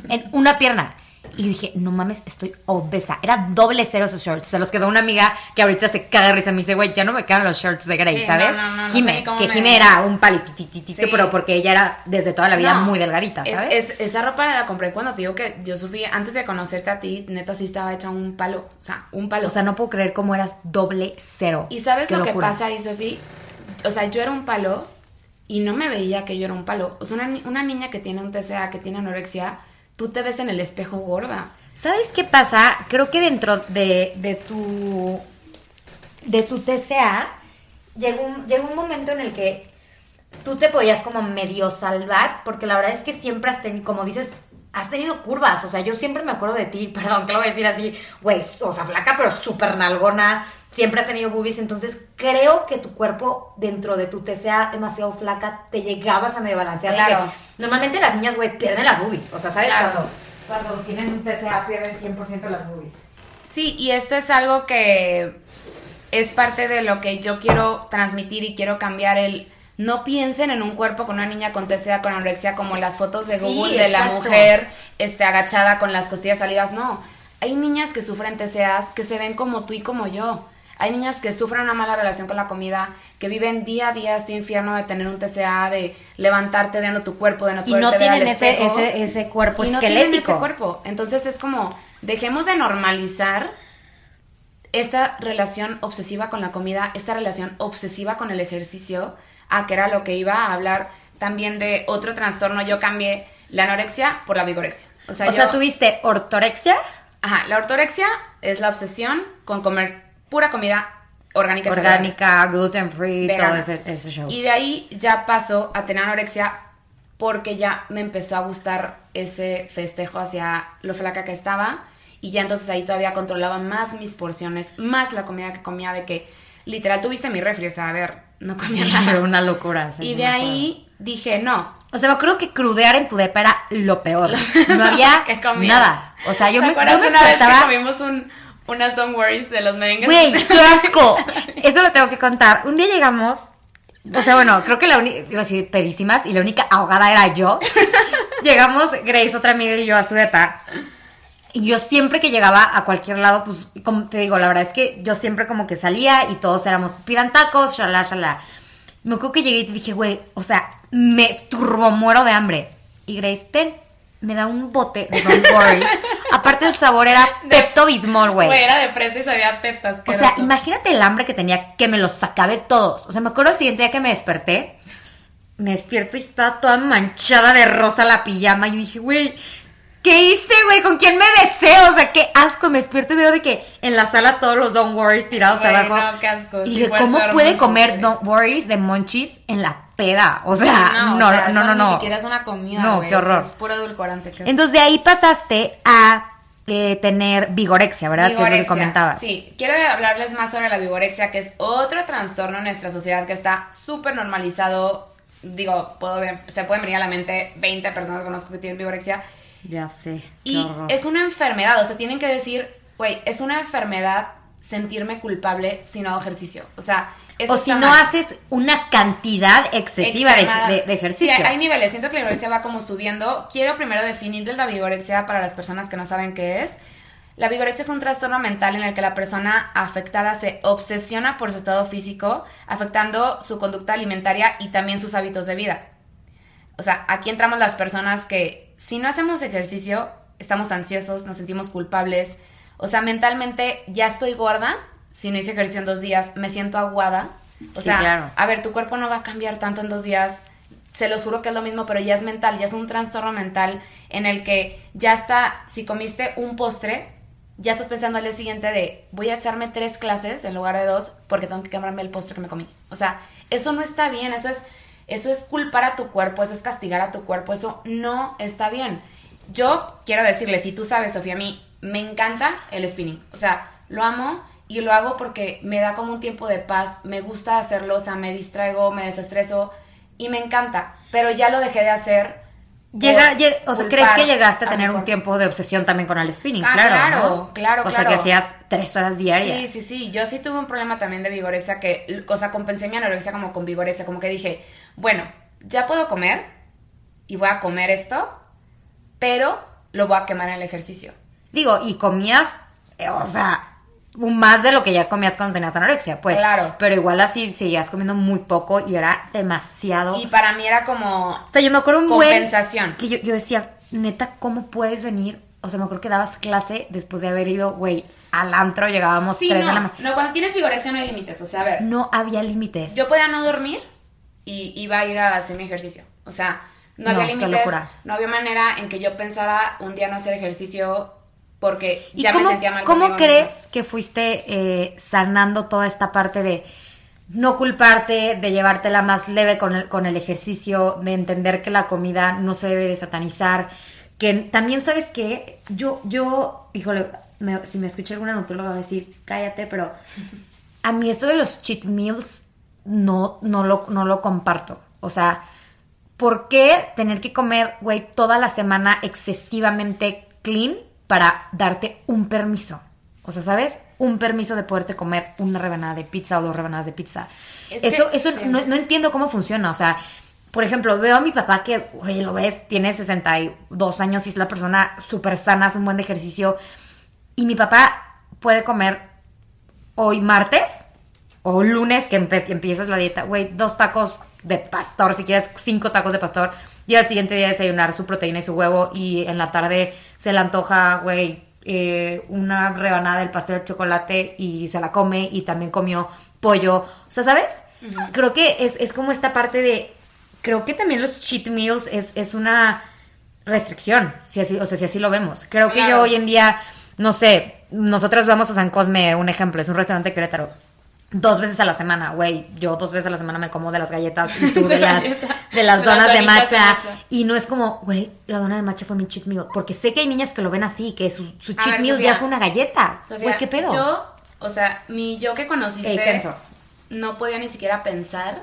En una pierna. Y dije, no mames, estoy obesa. Era doble cero esos shorts. Se los quedó una amiga que ahorita se caga de risa. Me dice, güey, ya no me quedan los shorts de Grace, Sí, ¿sabes? no, no, no, no Jime, que me- Jime era un palitititito, Sí. pero porque ella era desde toda la vida muy delgadita, es- ¿sabes? es- esa ropa la compré cuando te digo que yo sufrí, antes de conocerte a ti, neta sí estaba hecha un palo. O sea, un palo. o sea, no puedo creer cómo eras doble cero. y sabes lo que pasa ahí, Sofi? O sea, yo era un palo y no me veía que yo era un palo. O sea, una, una niña que tiene un TCA, que tiene anorexia, tú te ves en el espejo gorda. ¿Sabes qué pasa? Creo que dentro de, de tu de tu TCA llegó un, llegó un momento en el que tú te podías como medio salvar, porque la verdad es que siempre has tenido, como dices, has tenido curvas. O sea, yo siempre me acuerdo de ti, perdón que lo voy a decir así, güey, o sea, flaca, pero súper nalgona. Siempre has tenido boobies, entonces creo que tu cuerpo dentro de tu TCA demasiado flaca te llegabas a medio balancear. Claro. Normalmente las niñas, güey, pierden las boobies. O sea, ¿sabes? Claro. Cuando, cuando tienen un TCA pierden 100% las boobies. Sí, y esto es algo que es parte de lo que yo quiero transmitir y quiero cambiar el no piensen en un cuerpo con una niña con TCA con anorexia como las fotos de Sí, Google de la mujer este agachada con las costillas salidas, no. Hay niñas que sufren TCAs que se ven como tú y como yo. Hay niñas que sufren una mala relación con la comida, que viven día a día este infierno de tener un TCA, de levantarte odiando tu cuerpo, de no Y poderte no ver al ese, ese, ese cuerpo y no tienen ese cuerpo. Entonces es como, dejemos de normalizar esta relación obsesiva con la comida, esta relación obsesiva con el ejercicio, a que era lo que iba a hablar también de otro trastorno. Yo cambié la anorexia por la vigorexia. O sea, o sea, tuviste ortorexia, Ajá, la ortorexia es la obsesión con comer pura comida orgánica. orgánica, gluten free, todo ese, ese show. Y de ahí ya paso a tener anorexia porque ya me empezó a gustar ese festejo hacia lo flaca que estaba. Y ya entonces ahí todavía controlaba más mis porciones, más la comida que comía, de que literal tuviste mi refri, o sea, a ver, no comía Sí, nada. era una locura. sí, y de ahí dije, no. O sea, me acuerdo que crudear en tu depa era lo peor. No había nada. O sea, yo ¿Te me, yo me una vez que comimos un, unas Don't Worries de los merengues? Güey, qué asco. Eso lo tengo que contar. Un día llegamos, o sea, bueno, creo que la única, iba a decir pedísimas, y la única ahogada era yo. Llegamos, Grace, otra amiga y yo a su depa. Y yo siempre que llegaba a cualquier lado, pues, como te digo, la verdad es que yo siempre como que salía y todos éramos, pidan tacos, shalá, shalá. Me acuerdo que llegué y te dije, güey, o sea, me turbo muero de hambre. Y Grace, ten, me da un bote de Don't Worries. Aparte el sabor era Pepto Bismol, güey. Güey, era de fresa y sabía peptas. O sea, imagínate el hambre que tenía que me los acabé todos. O sea, me acuerdo el siguiente día que me desperté. Me despierto y estaba toda manchada de rosa la pijama. Y dije, güey, ¿Qué hice, güey? ¿Con quién me besé? O sea, qué asco. Me despierto y veo de que en la sala todos los Don't Worries tirados abajo. no, qué asco. Y Sí, fue cómo puede comer. Don't Worries de Monchis en la peda. O sea, no, o no, sea, no, no, no. Ni siquiera es una comida. No, qué o sea, horror. es puro edulcorante. qué. Entonces de ahí pasaste a eh, tener vigorexia, ¿verdad? Que es lo que Vigorexia. comentabas. Sí, quiero hablarles más sobre la vigorexia, que es otro trastorno en nuestra sociedad que está súper normalizado. Digo, puedo ver- se pueden venir a la mente 20 personas que conozco que tienen vigorexia. Ya sé. Y horror. es una enfermedad, o sea, tienen que decir, güey, es una enfermedad sentirme culpable si no hago ejercicio. O sea, eso o si no haces una cantidad excesiva de, Extremada. de- de ejercicio. Sí, hay, hay niveles. Siento que la vigorexia va como subiendo. Quiero primero definir la vigorexia para las personas que no saben qué es. La vigorexia es un trastorno mental en el que la persona afectada se obsesiona por su estado físico, afectando su conducta alimentaria y también sus hábitos de vida. O sea, aquí entramos las personas que si no hacemos ejercicio, estamos ansiosos, nos sentimos culpables. O sea, mentalmente ya estoy gorda, si no hice ejercicio en dos días, me siento aguada. O Sí, sea, claro. a ver, tu cuerpo no va a cambiar tanto en dos días. Se los juro que es lo mismo, pero ya es mental, ya es un trastorno mental en el que ya está, si comiste un postre, ya estás pensando al día siguiente de voy a echarme tres clases en lugar de dos porque tengo que quemarme el postre que me comí. O sea, eso no está bien, eso es, eso es culpar a tu cuerpo, eso es castigar a tu cuerpo, eso no está bien. Yo quiero decirle, si tú sabes, Sofía, a mí me encanta el spinning. O sea, lo amo y lo hago porque me da como un tiempo de paz, me gusta hacerlo, o sea, me distraigo, me desestreso y me encanta, pero ya lo dejé de hacer. Llega, o sea, ¿crees que llegaste a a tener un tiempo de obsesión también con el spinning? Ah, claro, claro, ¿no? claro, O sea, que hacías tres horas diarias. Sí, sí, sí. Yo sí tuve un problema también de vigorexia que, o sea, compensé mi anorexia como con vigorexia. Como que dije, bueno, ya puedo comer y voy a comer esto, pero lo voy a quemar en el ejercicio. Digo, y comías, eh, o sea, más de lo que ya comías cuando tenías anorexia, pues. Claro. Pero igual así seguías comiendo muy poco y era demasiado. Y para mí era como, o sea, yo me acuerdo un buen compensación. que yo, yo decía, neta, ¿cómo puedes venir? O sea, me acuerdo que dabas clase después de haber ido, güey, al antro, llegábamos sí, tres no, de la mañana. no, cuando tienes vigorexia no hay límites. O sea, a ver, No había límites. yo podía no dormir y iba a ir a hacer mi ejercicio. O sea, no, No, había límites. No había manera en que yo pensara un día no hacer ejercicio porque ¿Y ya cómo, me sentía mal cómo crees misma. que fuiste eh, sanando toda esta parte de no culparte, de llevártela más leve con el, con el ejercicio, de entender que la comida no se debe de satanizar? Que también sabes que yo, yo, híjole, me- si me escucha alguna nutrióloga va a decir, cállate, pero a mí eso de los cheat meals no, no, lo, no lo comparto. O sea, ¿por qué tener que comer, güey, toda la semana excesivamente clean para darte un permiso? O sea, ¿sabes? Un permiso de poderte comer una rebanada de pizza o dos rebanadas de pizza. Es eso eso sí. no, no entiendo cómo funciona. O sea, por ejemplo, veo a mi papá que, güey, lo ves, tiene 62 años y es la persona súper sana, hace un buen ejercicio. Y mi papá puede comer hoy martes o lunes que empiezas la dieta, güey, dos tacos de pastor, si quieres cinco tacos de pastor, y al siguiente día desayunar su proteína y su huevo, y en la tarde se le antoja, güey, eh, una rebanada del pastel de chocolate y se la come, y también comió pollo, o sea, ¿sabes? Creo que es, es como esta parte de, creo que también los cheat meals es, es una restricción, si así, o sea, si así lo vemos. Creo que yo hoy en día, no sé, nosotros vamos a San Cosme, un ejemplo, es un restaurante de Querétaro. Dos veces a la semana, güey. Yo dos veces a la semana me como de las galletas y tú de De la las, de las donas de matcha. Y no es como, güey, la dona de matcha fue mi cheat meal. Porque sé que hay niñas que lo ven así, que su, su cheat ver, meal Sofía. ya fue una galleta. Güey, ¿qué pedo? Yo, o sea, mi yo que conociste Ey, tenso. no podía ni siquiera pensar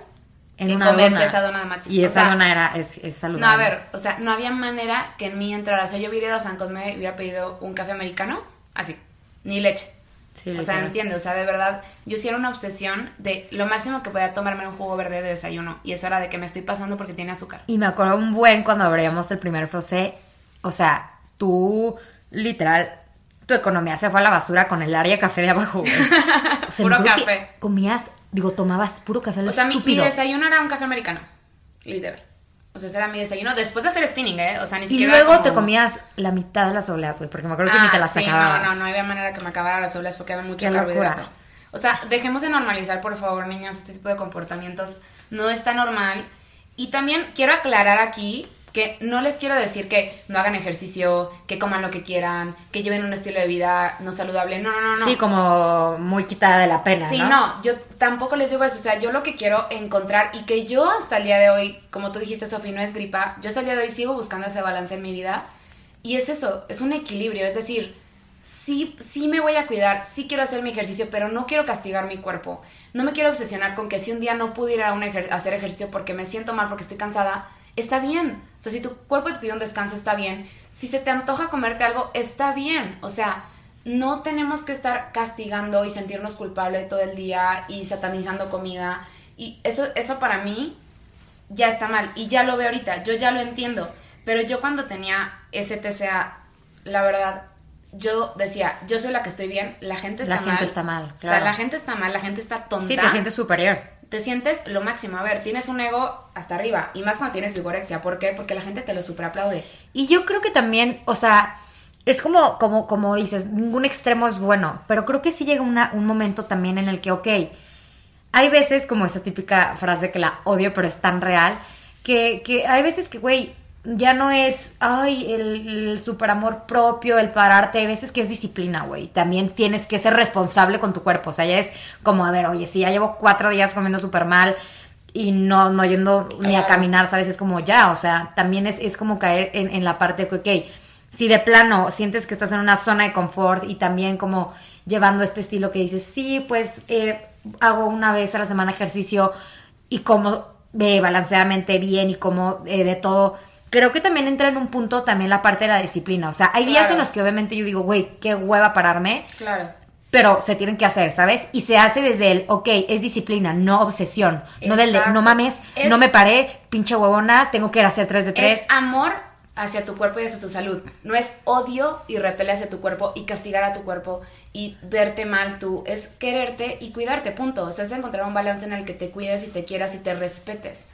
en en una comerse dona. esa dona de matcha. Y O esa sea, dona era, es, es No, saludable. a ver, o sea, no había manera que en mí entrara. O sea, yo hubiera ido a San Cosme y hubiera pedido un café americano, así, ni leche. Sí, o sea, literal. entiende, o sea, de verdad, yo sí era una obsesión de lo máximo que podía tomarme un jugo verde de desayuno. Y eso era de que me estoy pasando porque tiene azúcar. Y me acuerdo un buen cuando abríamos el primer frosé. O sea, tú, literal, tu economía se fue a la basura con el área café de abajo. O sea, Puro café. Comías, digo, tomabas puro café, lo O sea, mi, desayuno era un café americano, literal. O sea, ese era mi desayuno después de hacer spinning, ¿eh? O sea, ni y siquiera. luego como- te comías la mitad de las obleas, güey, porque me acuerdo que ni Ah, te las sí, no, no, no había manera que me acabara las obleas porque era mucho Qué carbohidrato. locura. O sea, dejemos de normalizar, por favor, niñas, este tipo de comportamientos. No está normal. Y también quiero aclarar aquí que no les quiero decir que no hagan ejercicio, que coman lo que quieran, que lleven un estilo de vida no saludable. No, no, no, no. Sí, como muy quitada de la pena. Sí, ¿no? no, yo tampoco les digo eso. O sea, yo lo que quiero encontrar y que yo hasta el día de hoy, como tú dijiste, Sofi, no es gripa, yo hasta el día de hoy sigo buscando ese balance en mi vida. Y es eso, es un equilibrio. Es decir, sí, sí me voy a cuidar, sí quiero hacer mi ejercicio, pero no quiero castigar mi cuerpo. No me quiero obsesionar con que si un día no pudiera hacer ejercicio porque me siento mal, porque estoy cansada, está bien. O sea, si tu cuerpo te pide un descanso, está bien. Si se te antoja comerte algo, está bien. O sea, no tenemos que estar castigando y sentirnos culpables todo el día y satanizando comida. Y eso, eso para mí ya está mal. Y ya lo veo ahorita, yo ya lo entiendo. Pero yo cuando tenía ese TCA, la verdad, yo decía, yo soy la que estoy bien, la gente está La mal. gente está mal, O sea, claro. la gente está mal, la gente está tonta. Sí, te sientes superior. Te sientes lo máximo. A ver, tienes un ego hasta arriba. Y más cuando tienes vigorexia. ¿Por qué? Porque la gente te lo superaplaude. Y yo creo que también, o sea, es como, como, como dices, ningún extremo es bueno, pero creo que sí llega una- un momento también en el que, ok, hay veces como esa típica frase que la odio, pero es tan real, que, que hay veces que, güey, ya no es, ay, el, el super amor propio, el pararte, hay veces que es disciplina, güey. También tienes que ser responsable con tu cuerpo, o sea, ya es como, a ver, oye, si ya llevo cuatro días comiendo súper mal y no, no yendo ni a caminar, ¿sabes? Es como ya, o sea, también es, es como caer en, en la parte de que, ok, si de plano sientes que estás en una zona de confort y también como llevando este estilo que dices, sí, pues eh, hago una vez a la semana ejercicio y como eh, balanceadamente bien y como eh, de todo. Creo que también entra en un punto también la parte de la disciplina. O sea, hay días en los que obviamente yo digo, güey, qué hueva pararme, Claro. pero se tienen que hacer, ¿sabes? Y se hace desde el, ok, es disciplina, no obsesión. No del de, no mames, Es- no me paré, pinche huevona, tengo que ir a hacer 3 de 3. Es amor hacia tu cuerpo y hacia tu salud. No es odio y repele hacia tu cuerpo y castigar a tu cuerpo y verte mal tú. Es quererte y cuidarte, punto. O sea, es encontrar un balance en el que te cuides y te quieras y te respetes.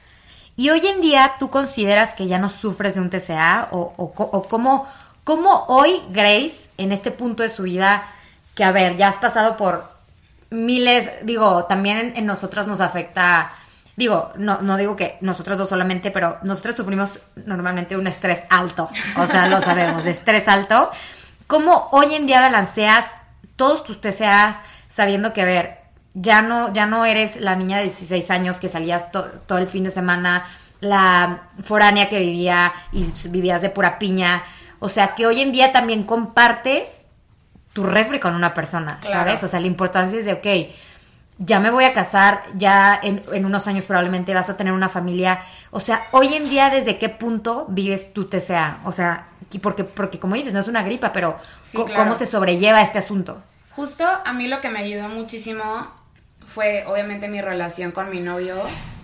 Y hoy en día, ¿tú consideras que ya no sufres de un TCA? ¿O, cómo, cómo hoy, Grace, en este punto de su vida, que a ver, ya has pasado por miles, digo, también en, nosotras nos afecta, digo, no, no digo que nosotros dos solamente, pero nosotros sufrimos normalmente un estrés alto, o sea, lo sabemos, estrés alto. ¿Cómo hoy en día balanceas todos tus TCAs sabiendo que, a ver, ya no, ya no eres la niña de 16 años que salías to- todo el fin de semana, la foránea que vivía y vivías de pura piña. O sea, que hoy en día también compartes tu refri con una persona, Claro. ¿sabes? O sea, la importancia es de, ok, ya me voy a casar, ya en, en unos años probablemente vas a tener una familia. O sea, hoy en día, ¿desde qué punto vives tu TCA? O sea, porque, porque como dices, no es una gripa, pero Sí, co- claro. ¿cómo se sobrelleva este asunto? Justo a mí lo que me ayudó muchísimo fue obviamente mi relación con mi novio.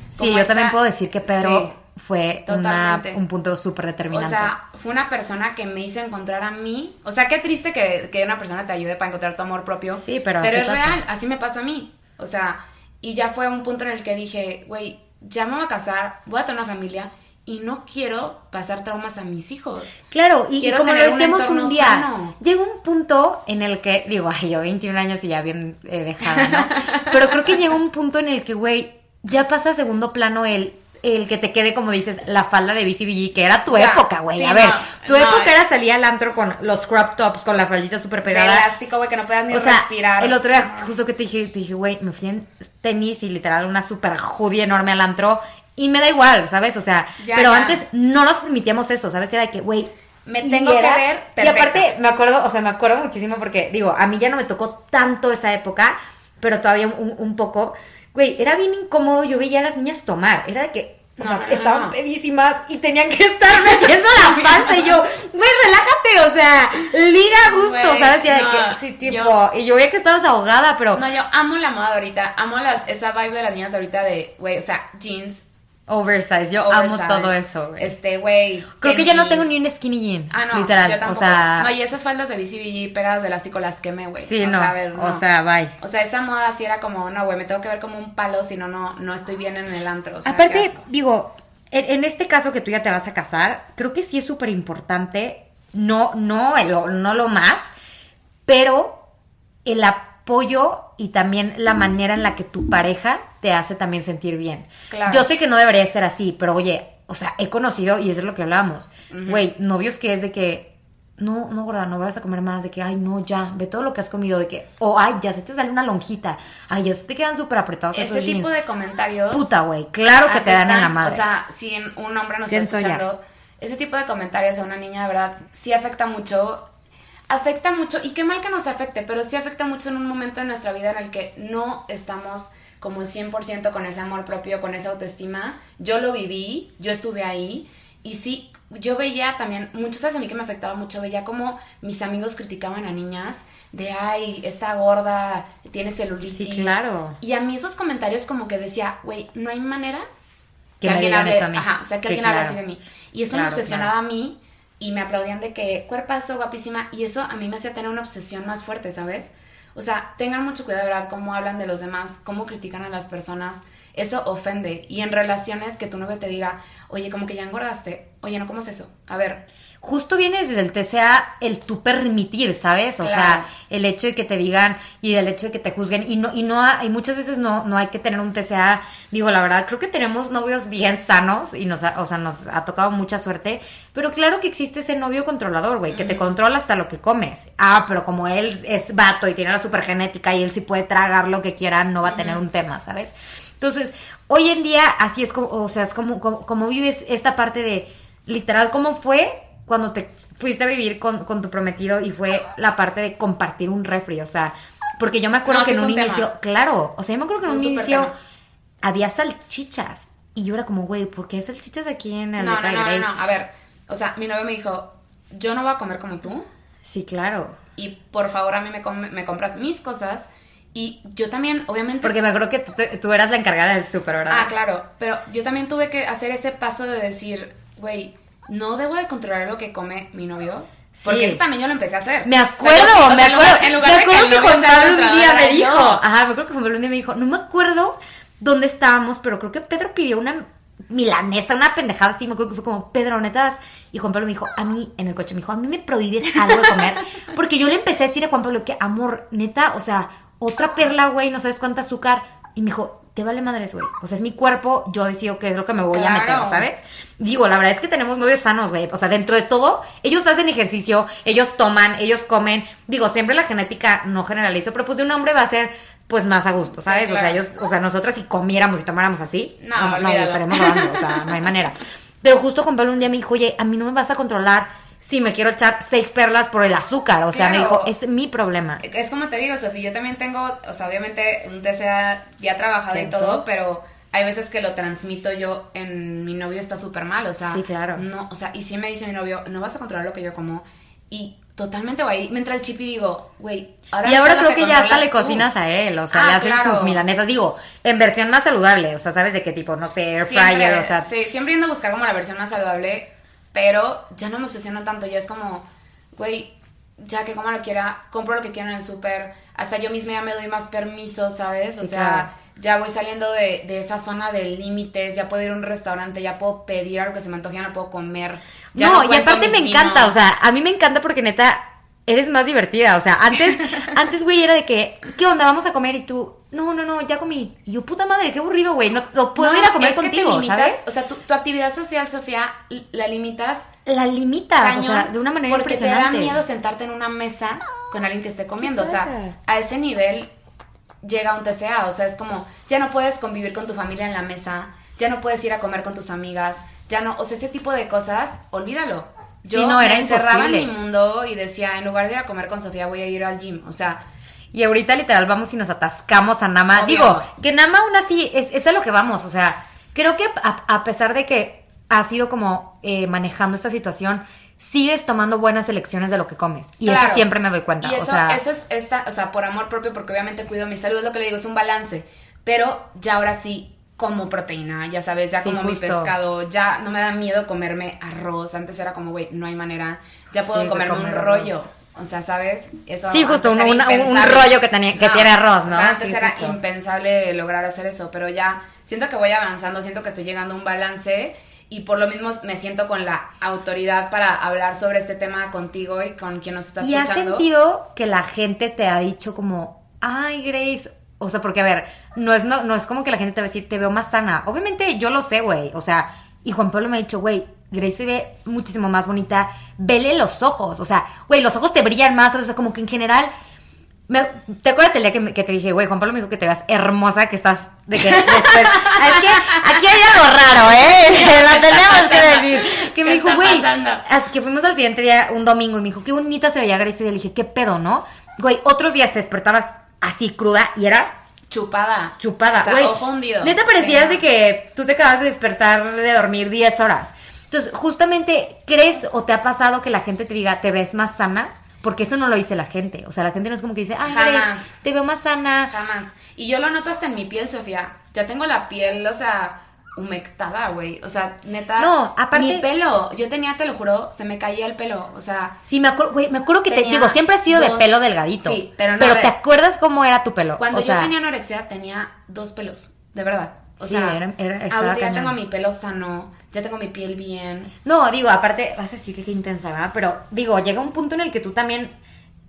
Sí, yo esta- también puedo decir que Pedro Sí. fue una- un punto súper O determinante. sea, fue una persona que me hizo encontrar a mí. O sea, qué triste que, que una persona te ayude para encontrar tu amor propio. Sí, pero Pero es pasa. real, así me pasa a mí. O sea, y ya fue un punto en el que dije, güey, ya me voy a casar, voy a tener una familia y no quiero pasar traumas a mis hijos. Claro, y, y como lo un decíamos un, entorno día, sano. llegó un punto en el que, digo, ay, yo 21 años y ya bien eh, dejada, ¿no? Pero creo que llegó un punto en el que, güey, ya pasa a segundo plano el, el que te quede, como dices, la falda de BCBG, que era tu Ya, época, güey. sí, a ver, no, tu no, época eh. era salir al antro con los crop tops, con la faldita súper De pegada. elástico, güey, que no puedas ni O sea, respirar. el otro día, justo que te dije, te dije, güey, me fui en tenis y literal una super hoodie enorme al antro. Y me da igual, ¿sabes? O sea, Ya, pero ya. antes no nos permitíamos eso, ¿sabes? Era de que, güey. Me tengo que ver Y aparte, me acuerdo, o sea, me acuerdo muchísimo porque, digo, a mí ya no me tocó tanto esa época, pero todavía un, un poco. Güey, era bien incómodo, yo veía a las niñas tomar. Era de que. O No, sea, no, no, estaban pedísimas y tenían que estar metiendo la panza y yo, güey, relájate, o sea, liga a gusto, ¿sabes? Y de que, sí, tipo, yo- y yo veía que estabas ahogada, pero No, yo amo la moda de ahorita. Amo las, esa vibe de las niñas de ahorita de, güey, o sea, jeans. Oversize, yo amo todo eso, güey. Este, güey. Creo que ya no tengo ni un skinny jean, Ah, no, literal, yo tampoco. o sea, No, y esas faldas de BCBG pegadas de elástico las quemé, güey. sí, o no, Sea, a ver, o sea, bye. O sea, esa moda sí era como, no, güey, me tengo que ver como un palo, si no, no, no estoy bien en el antro. O sea, qué Aparte, digo, en, en este caso que tú ya te vas a casar, creo que sí es súper importante, no, no, no lo más, pero el, ap- apoyo y también la manera en la que tu pareja te hace también sentir bien. Claro. Yo sé que no debería ser así, pero oye, o sea, he conocido, y eso es lo que hablábamos, güey, novios que es de que, no, no, gorda, no vas a comer más, de que, ay, no, ya, ve todo lo que has comido, de que, o, ay, ya se te sale una lonjita, ay, ya se te quedan súper apretados Ese esos tipo jeans. de comentarios. Puta, güey, claro que te dan en la madre. O sea, si un hombre nos está ya. escuchando, ese tipo de comentarios a una niña, de verdad, sí afecta mucho. Afecta mucho, y qué mal que nos afecte, pero sí afecta mucho en un momento de nuestra vida en el que no estamos como 100% con ese amor propio, con esa autoestima. Yo lo viví, yo estuve ahí, y sí, yo veía también, muchas veces a mí que me afectaba mucho, veía como mis amigos criticaban a niñas de, ay, esta gorda, tiene celulitis. Sí, claro. Y a mí esos comentarios como que decía, güey, no hay manera Que me digan eso a mí. Ajá, o sea, que Sí, alguien hable así de mí. Y eso Claro, me obsesionaba claro. a mí y me aplaudían de que cuerpazo, guapísima. Y eso a mí me hacía tener una obsesión más fuerte, ¿sabes? O sea, tengan mucho cuidado, verdad, cómo hablan de los demás, cómo critican a las personas. Eso ofende. Y en relaciones que tu novio te diga, oye, como que ya engordaste. Oye, no comas eso. A ver, Justo viene desde el TCA el tu permitir, ¿sabes? O Claro. sea, el hecho de que te digan y el hecho de que te juzguen. Y no, y no hay, y muchas veces no, no hay que tener un TCA. Digo, la verdad, creo que tenemos novios bien sanos y nos ha, o sea, nos ha tocado mucha suerte. Pero claro que existe ese novio controlador, güey, que te controla hasta lo que comes. Ah, pero como él es vato y tiene la supergenética y él sí puede tragar lo que quiera, no va a tener un tema, ¿sabes? Entonces, hoy en día, así es como, o sea, es como, como, como vives esta parte de, literal, ¿cómo fue cuando te fuiste a vivir con, con tu prometido y fue la parte de compartir un refri? O sea, porque yo me acuerdo No, que en un un inicio, claro, o sea, yo me acuerdo que en un inicio tema. había salchichas y yo era como, güey, ¿por qué hay salchichas aquí en el no, de no, no, no. A ver, o sea, mi novio me dijo, yo no voy a comer como tú. Sí, claro. y por favor a mí me, com- me compras mis cosas y yo también, obviamente... Porque me acuerdo que tú, tú eras la encargada del súper, ¿verdad? Ah, claro, pero yo también tuve que hacer ese paso de decir, güey, no debo de controlar lo que come mi novio. Sí. Porque eso también yo lo empecé a hacer. Me O sea, acuerdo, yo- o sea, me en lugar- acuerdo. en lugar me acuerdo que Juan Pablo un día me yo. dijo. Ajá, me acuerdo que Juan Pablo un día me dijo. No me acuerdo dónde estábamos, pero creo que Pedro pidió una milanesa, una pendejada así. Me acuerdo que fue como, Pedro, netas. Y Juan Pablo me dijo, a mí, en el coche, me dijo, a mí me prohíbes algo de comer. Porque yo le empecé a decir a Juan Pablo que, amor, neta, o sea, otra perla, güey, no sabes cuánta azúcar. Y me dijo, te vale madres, güey. O sea, es mi cuerpo, yo decido qué es lo que me voy a meter. ¿sabes? Digo, la verdad es que tenemos novios sanos, güey. O sea, dentro de todo, ellos hacen ejercicio, ellos toman, ellos comen. Digo, siempre la genética no generalizo, pero pues de un hombre va a ser pues más a gusto, ¿sabes? Sí, O sea, ellos, o sea, nosotras si comiéramos y tomáramos así, No, no, no, estaremos robando, o sea, no hay manera. Pero justo Juan Pablo un día me dijo, oye, a mí no me vas a controlar si me quiero echar seis perlas por el azúcar. O sea, me dijo, es mi problema. Es como te digo, Sofía, yo también tengo, o sea, obviamente un TCA ya trabajado y todo, pero hay veces que lo transmito yo en mi novio está súper mal, o sea, Sí, claro. no, o sea, y sí me dice mi novio, no vas a controlar lo que yo como y totalmente güey, me entra el chip y digo, güey, ahora y ahora creo que ya hasta le tú. cocinas a él, o sea, Ah, le haces claro. sus milanesas, digo, en versión más saludable, o sea, ¿sabes de qué tipo? No sé, air Siempre, fryer, o sea, sí, siempre yendo a buscar como la versión más saludable, pero ya no me obsesiono tanto, ya es como, güey, ya que como lo quiera, compro lo que quiera en el súper, hasta yo misma ya me doy más permiso, ¿sabes? Sí, o sea, claro. ya voy saliendo de, de esa zona de límites, ya puedo ir a un restaurante, ya puedo pedir algo que se me antoje, ya no puedo comer. ya no, y cuento aparte me encanta, o sea, a mí me encanta porque neta eres más divertida, o sea, antes antes güey era de que ¿qué onda? Vamos a comer y tú no, no, no, ya comí. Y yo, puta madre, qué aburrido, güey. No, no puedo No, ir a comer es que te contigo, limitas, ¿sabes? O sea, tu, tu actividad social, Sofía, la limitas La limitas, cañón o sea, de una manera porque impresionante. te da miedo sentarte en una mesa con alguien que esté comiendo. O sea, a ese nivel llega un TCA. O sea, es como, ya no puedes convivir con tu familia en la mesa, ya no puedes ir a comer con tus amigas, ya no, o sea, ese tipo de cosas, olvídalo. Sí, Yo no, era me encerraba en mi mundo y decía, en lugar de ir a comer con Sofía, voy a ir al gym. O sea, Y ahorita literal vamos y nos atascamos a Nama. Obvio. Digo, que Nama aún así es, es a lo que vamos. O sea, creo que a, a pesar de que has ido como eh, manejando esta situación, sigues tomando buenas elecciones de lo que comes. Y Claro. eso siempre me doy cuenta. Y eso, o sea, eso es esta, o sea, por amor propio, porque obviamente cuido mi salud, es lo que le digo, es un balance. Pero ya ahora sí como proteína, ya sabes, ya Sí, como mi pescado, ya no me da miedo comerme arroz. Antes era como, güey, no hay manera. Ya puedo Sí, comerme un rollo. O sea, ¿sabes? Eso Sí, justo, un- rollo que tenía- que tiene arroz, ¿no? O sea, antes Sí, era justo. impensable lograr hacer eso, pero ya siento que voy avanzando, siento que estoy llegando a un balance y por lo mismo me siento con la autoridad para hablar sobre este tema contigo y con quien nos está ¿Y has escuchando. sentido que la gente te ha dicho como ay, Grace, o sea, porque a ver, no es, no, no es como que la gente te va a decir, te veo más sana. Obviamente yo lo sé, güey. O sea, y Juan Pablo me ha dicho, güey, Grace se ve muchísimo más bonita. Vele los ojos. O sea, güey, los ojos te brillan más. O sea, como que en general. me- ¿Te acuerdas el día que, me- que te dije, güey, Juan Pablo me dijo que te veas hermosa, que estás. De que después. Es que aquí hay algo raro, ¿eh? Lo tenemos que decir. Que me ¿Qué dijo, güey. Así que fuimos al siguiente día, un domingo, y me dijo, qué bonita se veía Grace. Y le dije, qué pedo, ¿no? Güey, otros días te despertabas así cruda y era Chupada. chupada, O sea, güey. ojo hundido. Neta parecías de que tú te acabas de despertar de dormir 10 horas. Entonces, justamente, ¿crees o te ha pasado que la gente te diga, te ves más sana? Porque eso no lo dice la gente. O sea, la gente no es como que dice, ay, Jamás. Te veo más sana. Jamás. Y yo lo noto hasta en mi piel, Sofía. Ya tengo la piel, o sea, humectada, güey. O sea, neta. No, aparte- Mi pelo, yo tenía, te lo juro, se me caía el pelo. O sea, Sí, me acuerdo, güey, me acuerdo que te digo, siempre has sido de pelo delgadito. Sí, pero no, Pero. ¿te acuerdas cómo era tu pelo? cuando o sea, yo tenía anorexia tenía dos pelos, de verdad. O Sí, sea, era- era- ahorita ya tengo mi pelo sano, ya tengo mi piel bien. No, digo, aparte, vas a decir que qué intensa, ¿verdad? Pero digo, llega un punto en el que tú también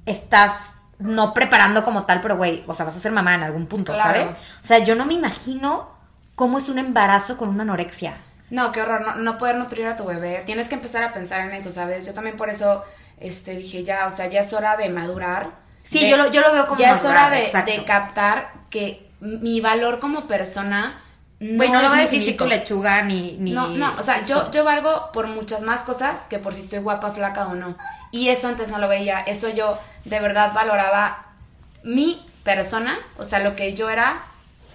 estás no preparando como tal, pero güey, o sea, vas a ser mamá en algún punto, Claro. ¿sabes? O sea, yo no me imagino cómo es un embarazo con una anorexia. No, qué horror, no, no poder nutrir a tu bebé. Tienes que empezar a pensar en eso, ¿sabes? Yo también por eso este, dije ya, o sea, ya es hora de madurar. Sí, De- yo lo- yo lo veo como Ya es hora de, captar que mi valor como persona no, Güey, no, lo va a mi definir físico. tu lechuga ni, ni... No, no, o sea, yo, yo valgo por muchas más cosas que por si estoy guapa, flaca o no. Y eso antes no lo veía, eso yo de verdad valoraba mi persona, o sea, lo que yo era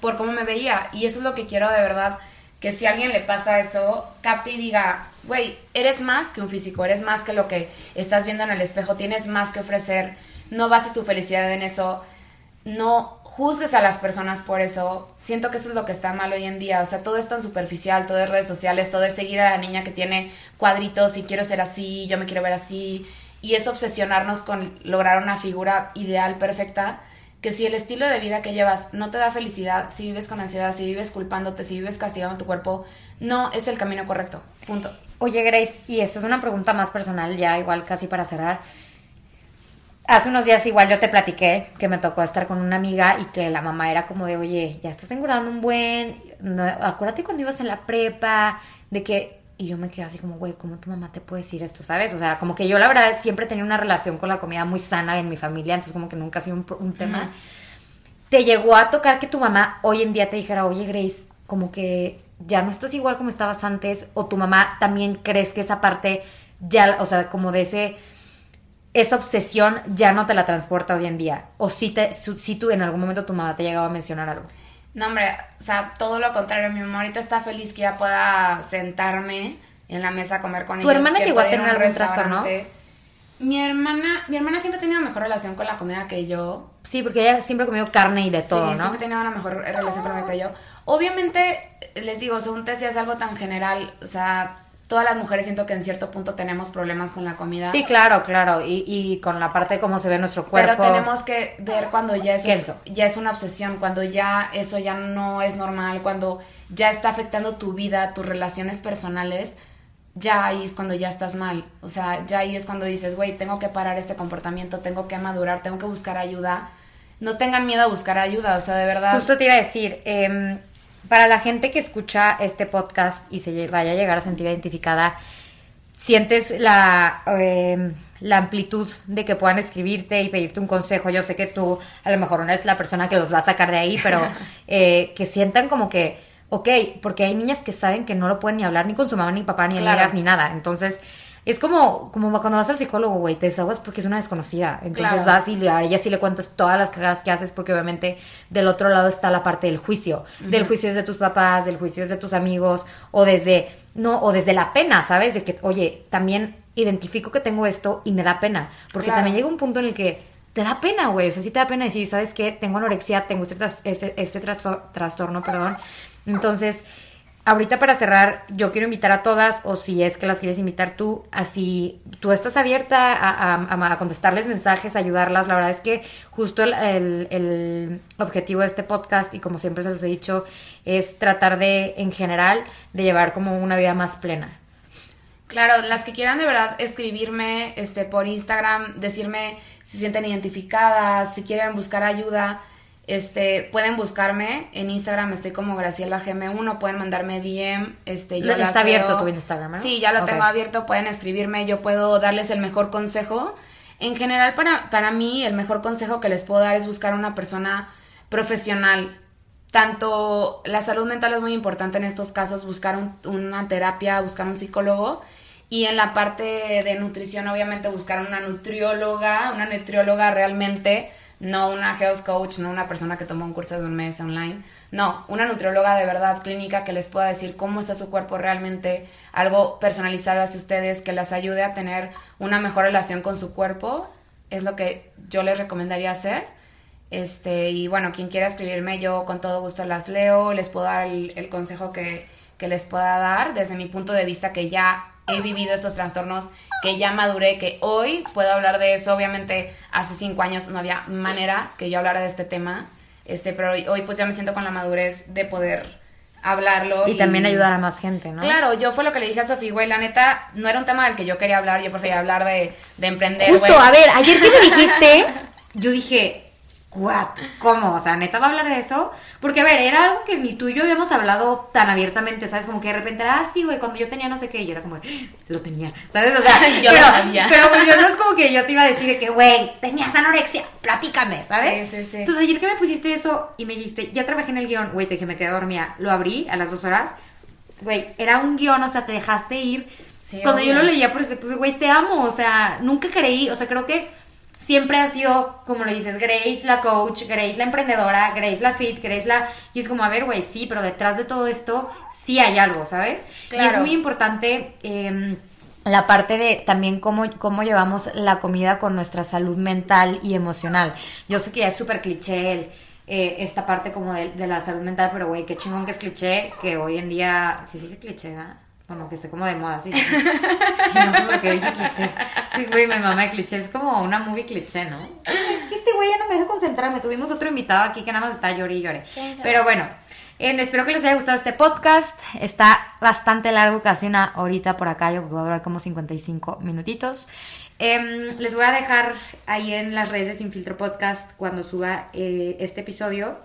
por cómo me veía. Y eso es lo que quiero de verdad, que si a alguien le pasa eso, capte y diga, güey, eres más que un físico, eres más que lo que estás viendo en el espejo, tienes más que ofrecer, no bases tu felicidad en eso, no juzgues a las personas por eso. Siento que eso es lo que está mal hoy en día. O sea, todo es tan superficial, todo es redes sociales, todo es seguir a la niña que tiene cuadritos y quiero ser así, yo me quiero ver así. Y es obsesionarnos con lograr una figura ideal, perfecta, que si el estilo de vida que llevas no te da felicidad, si vives con ansiedad, si vives culpándote, si vives castigando tu cuerpo, no es el camino correcto. Punto. Oye, Grace, y esta es una pregunta más personal, ya igual casi para cerrar. Hace unos días igual yo te platiqué que me tocó estar con una amiga y que la mamá era como de, oye, ya estás engordando un buen, no, acuérdate cuando ibas en la prepa, de que, y yo me quedé así como, güey, ¿cómo tu mamá te puede decir esto, sabes? O sea, como que yo la verdad siempre tenía una relación con la comida muy sana en mi familia, entonces como que nunca ha sido un, tema. ¿Te llegó a tocar que tu mamá hoy en día te dijera, oye Grace, como que ya no estás igual como estabas antes? ¿O tu mamá también crees que esa parte ya, o sea, como de ese, esa obsesión ya no te la transporta hoy en día? ¿O si, te, si tú en algún momento tu mamá te llegaba a mencionar algo? No, hombre, o sea, todo lo contrario. Mi mamá ahorita está feliz que ya pueda sentarme en la mesa a comer con ¿Tu ellos. hermana que llegó a tener un algún trastorno? Mi hermana, mi hermana siempre ha tenido mejor relación con la comida que yo. Sí, porque ella siempre ha comido carne y de todo, sí, ¿no? siempre he tenido una mejor relación con la comida que yo. Obviamente, les digo, según te es algo tan general, o sea, todas las mujeres siento que en cierto punto tenemos problemas con la comida. Sí, claro, claro. Y, y con la parte de cómo se ve nuestro cuerpo. Pero tenemos que ver cuando ya eso es, ya es una obsesión, cuando ya eso ya no es normal, cuando ya está afectando tu vida, tus relaciones personales, ya ahí es cuando ya estás mal. O sea, ya ahí es cuando dices, güey, tengo que parar este comportamiento, tengo que madurar, tengo que buscar ayuda. No tengan miedo a buscar ayuda, o sea, de verdad. Justo te iba a decir, em, para la gente que escucha este podcast y se vaya a llegar a sentir identificada, sientes la, em, la amplitud de que puedan escribirte y pedirte un consejo. Yo sé que tú a lo mejor no eres la persona que los va a sacar de ahí, pero eh, que sientan como que, ok, porque hay niñas que saben que no lo pueden ni hablar ni con su mamá, ni papá, ni Claro. amigas, ni nada. Entonces... Es como, como cuando vas al psicólogo, güey, te desahogas porque es una desconocida. Entonces Claro. vas y le- a ella sí le cuentas todas las cagadas que haces porque obviamente del otro lado está la parte del juicio. Del juicio desde tus papás, del juicio desde tus amigos o desde, no, o desde la pena, ¿sabes? De que, oye, también identifico que tengo esto y me da pena. Porque Claro. también llega un punto en el que te da pena, güey. O sea, sí te da pena decir, ¿sabes qué? Tengo anorexia, tengo este, este, este trasto- trastorno, perdón. Entonces, ahorita para cerrar, yo quiero invitar a todas, o si es que las quieres invitar tú, así tú estás abierta a, contestarles mensajes, ayudarlas. La verdad es que justo el, el- objetivo de este podcast, y como siempre se los he dicho, es tratar de, en general, de llevar como una vida más plena. Claro, las que quieran de verdad escribirme este por Instagram, decirme se sienten identificadas, si quieren buscar ayuda, este, pueden buscarme en Instagram, estoy como Graciela GM1, pueden mandarme DM, este, yo Está abierto tu Instagram, ¿no? Sí, ya lo tengo abierto, pueden escribirme, yo puedo darles el mejor consejo. En general, para, para mí, el mejor consejo que les puedo dar es buscar una persona profesional. Tanto la salud mental es muy importante en estos casos, buscar una terapia, buscar un psicólogo. Y en la parte de nutrición, obviamente, buscar una nutrióloga, una nutrióloga realmente no una health coach, no una persona que toma un curso de un mes online, no, una nutrióloga de verdad clínica que les pueda decir cómo está su cuerpo realmente, algo personalizado hacia ustedes, que les ayude a tener una mejor relación con su cuerpo, es lo que yo les recomendaría hacer. Este, y bueno, quien quiera escribirme, yo con todo gusto las leo, les puedo dar el, el consejo que, que les pueda dar desde mi punto de vista que ya he vivido estos trastornos, que ya maduré, que hoy puedo hablar de eso. Obviamente hace cinco años no había manera que yo hablara de este tema, este, pero hoy, pues ya me siento con la madurez de poder hablarlo. Y, también ayudar a más gente, ¿no? Claro, yo fue lo que le dije a Sofía, güey, la neta, no era un tema del que yo quería hablar, yo prefería hablar de, de emprender. Justo, a ver, ayer que me dijiste, yo dije, ¿What? ¿Cómo? O sea, neta va a hablar de eso. Porque, a ver, era algo que ni tú y yo habíamos hablado tan abiertamente, ¿sabes? Como que de repente era, ah, güey, cuando yo tenía no sé qué, yo era como, lo tenía, ¿sabes? O sea, yo pero, lo sabía. Pero pues yo no es como que yo te iba a decir que, güey, tenías anorexia, platícame, ¿sabes? Sí, sí, sí. Entonces, ayer que me pusiste eso y me dijiste, ya trabajé en el guion, güey, te dije, me quedé dormida, lo abrí a las dos horas, güey, era un guion, o sea, te dejaste ir. Sí, Cuando yo lo leía, pues, pues, güey, te amo, o sea, nunca creí, o sea, creo que siempre ha sido, como le dices, Grace la coach, Grace la emprendedora, Grace la fit, Grace la... Y es como, a ver, güey, sí, pero detrás de todo esto sí hay algo, ¿sabes? Y es muy importante em, la parte de también cómo, cómo llevamos la comida con nuestra salud mental y emocional. Yo sé que ya es súper cliché eh, esta parte como de, de la salud mental, pero güey, qué chingón que es cliché, que hoy en día, sí, sí es cliché, ¿verdad? Bueno, que esté como de moda, sí. sí. no sé por qué dije cliché. Sí, güey, mi mamá de cliché. Es como una movie cliché, ¿no? Es que este güey ya no me deja concentrarme. Tuvimos otro invitado aquí que nada más está llorando y llore. Pero bueno, espero que les haya gustado este podcast. Está bastante largo, casi una horita por acá. Yo creo que va a durar como 55 minutitos. Em, les voy a dejar ahí en las redes de Sin Filtro Podcast cuando suba eh, este episodio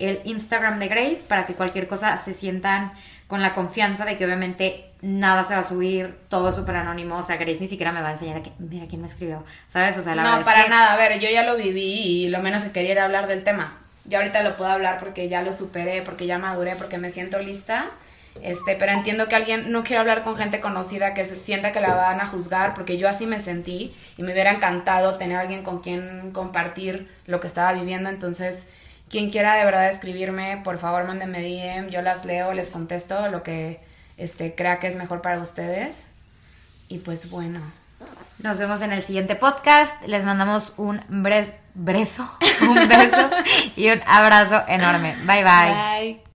el Instagram de Grace para que cualquier cosa se sientan con la confianza de que obviamente nada se va a subir, todo es súper anónimo, o sea, Grace ni siquiera me va a enseñar a que, mira quién me escribió, ¿sabes? O sea, la No, para nada, a ver, yo ya lo viví y lo menos que quería era hablar del tema. Yo ahorita lo puedo hablar porque ya lo superé, porque ya maduré, porque me siento lista. Este, pero entiendo que alguien no quiere hablar con gente conocida que se sienta que la van a juzgar, porque yo así me sentí y me hubiera encantado tener alguien con quien compartir lo que estaba viviendo, entonces quien quiera de verdad escribirme, por favor mándenme DM, yo las leo, les contesto lo que este, crea que es mejor para ustedes. Y pues bueno. Nos vemos en el siguiente podcast. Les mandamos un beso, un beso y un abrazo enorme. Bye bye. Bye.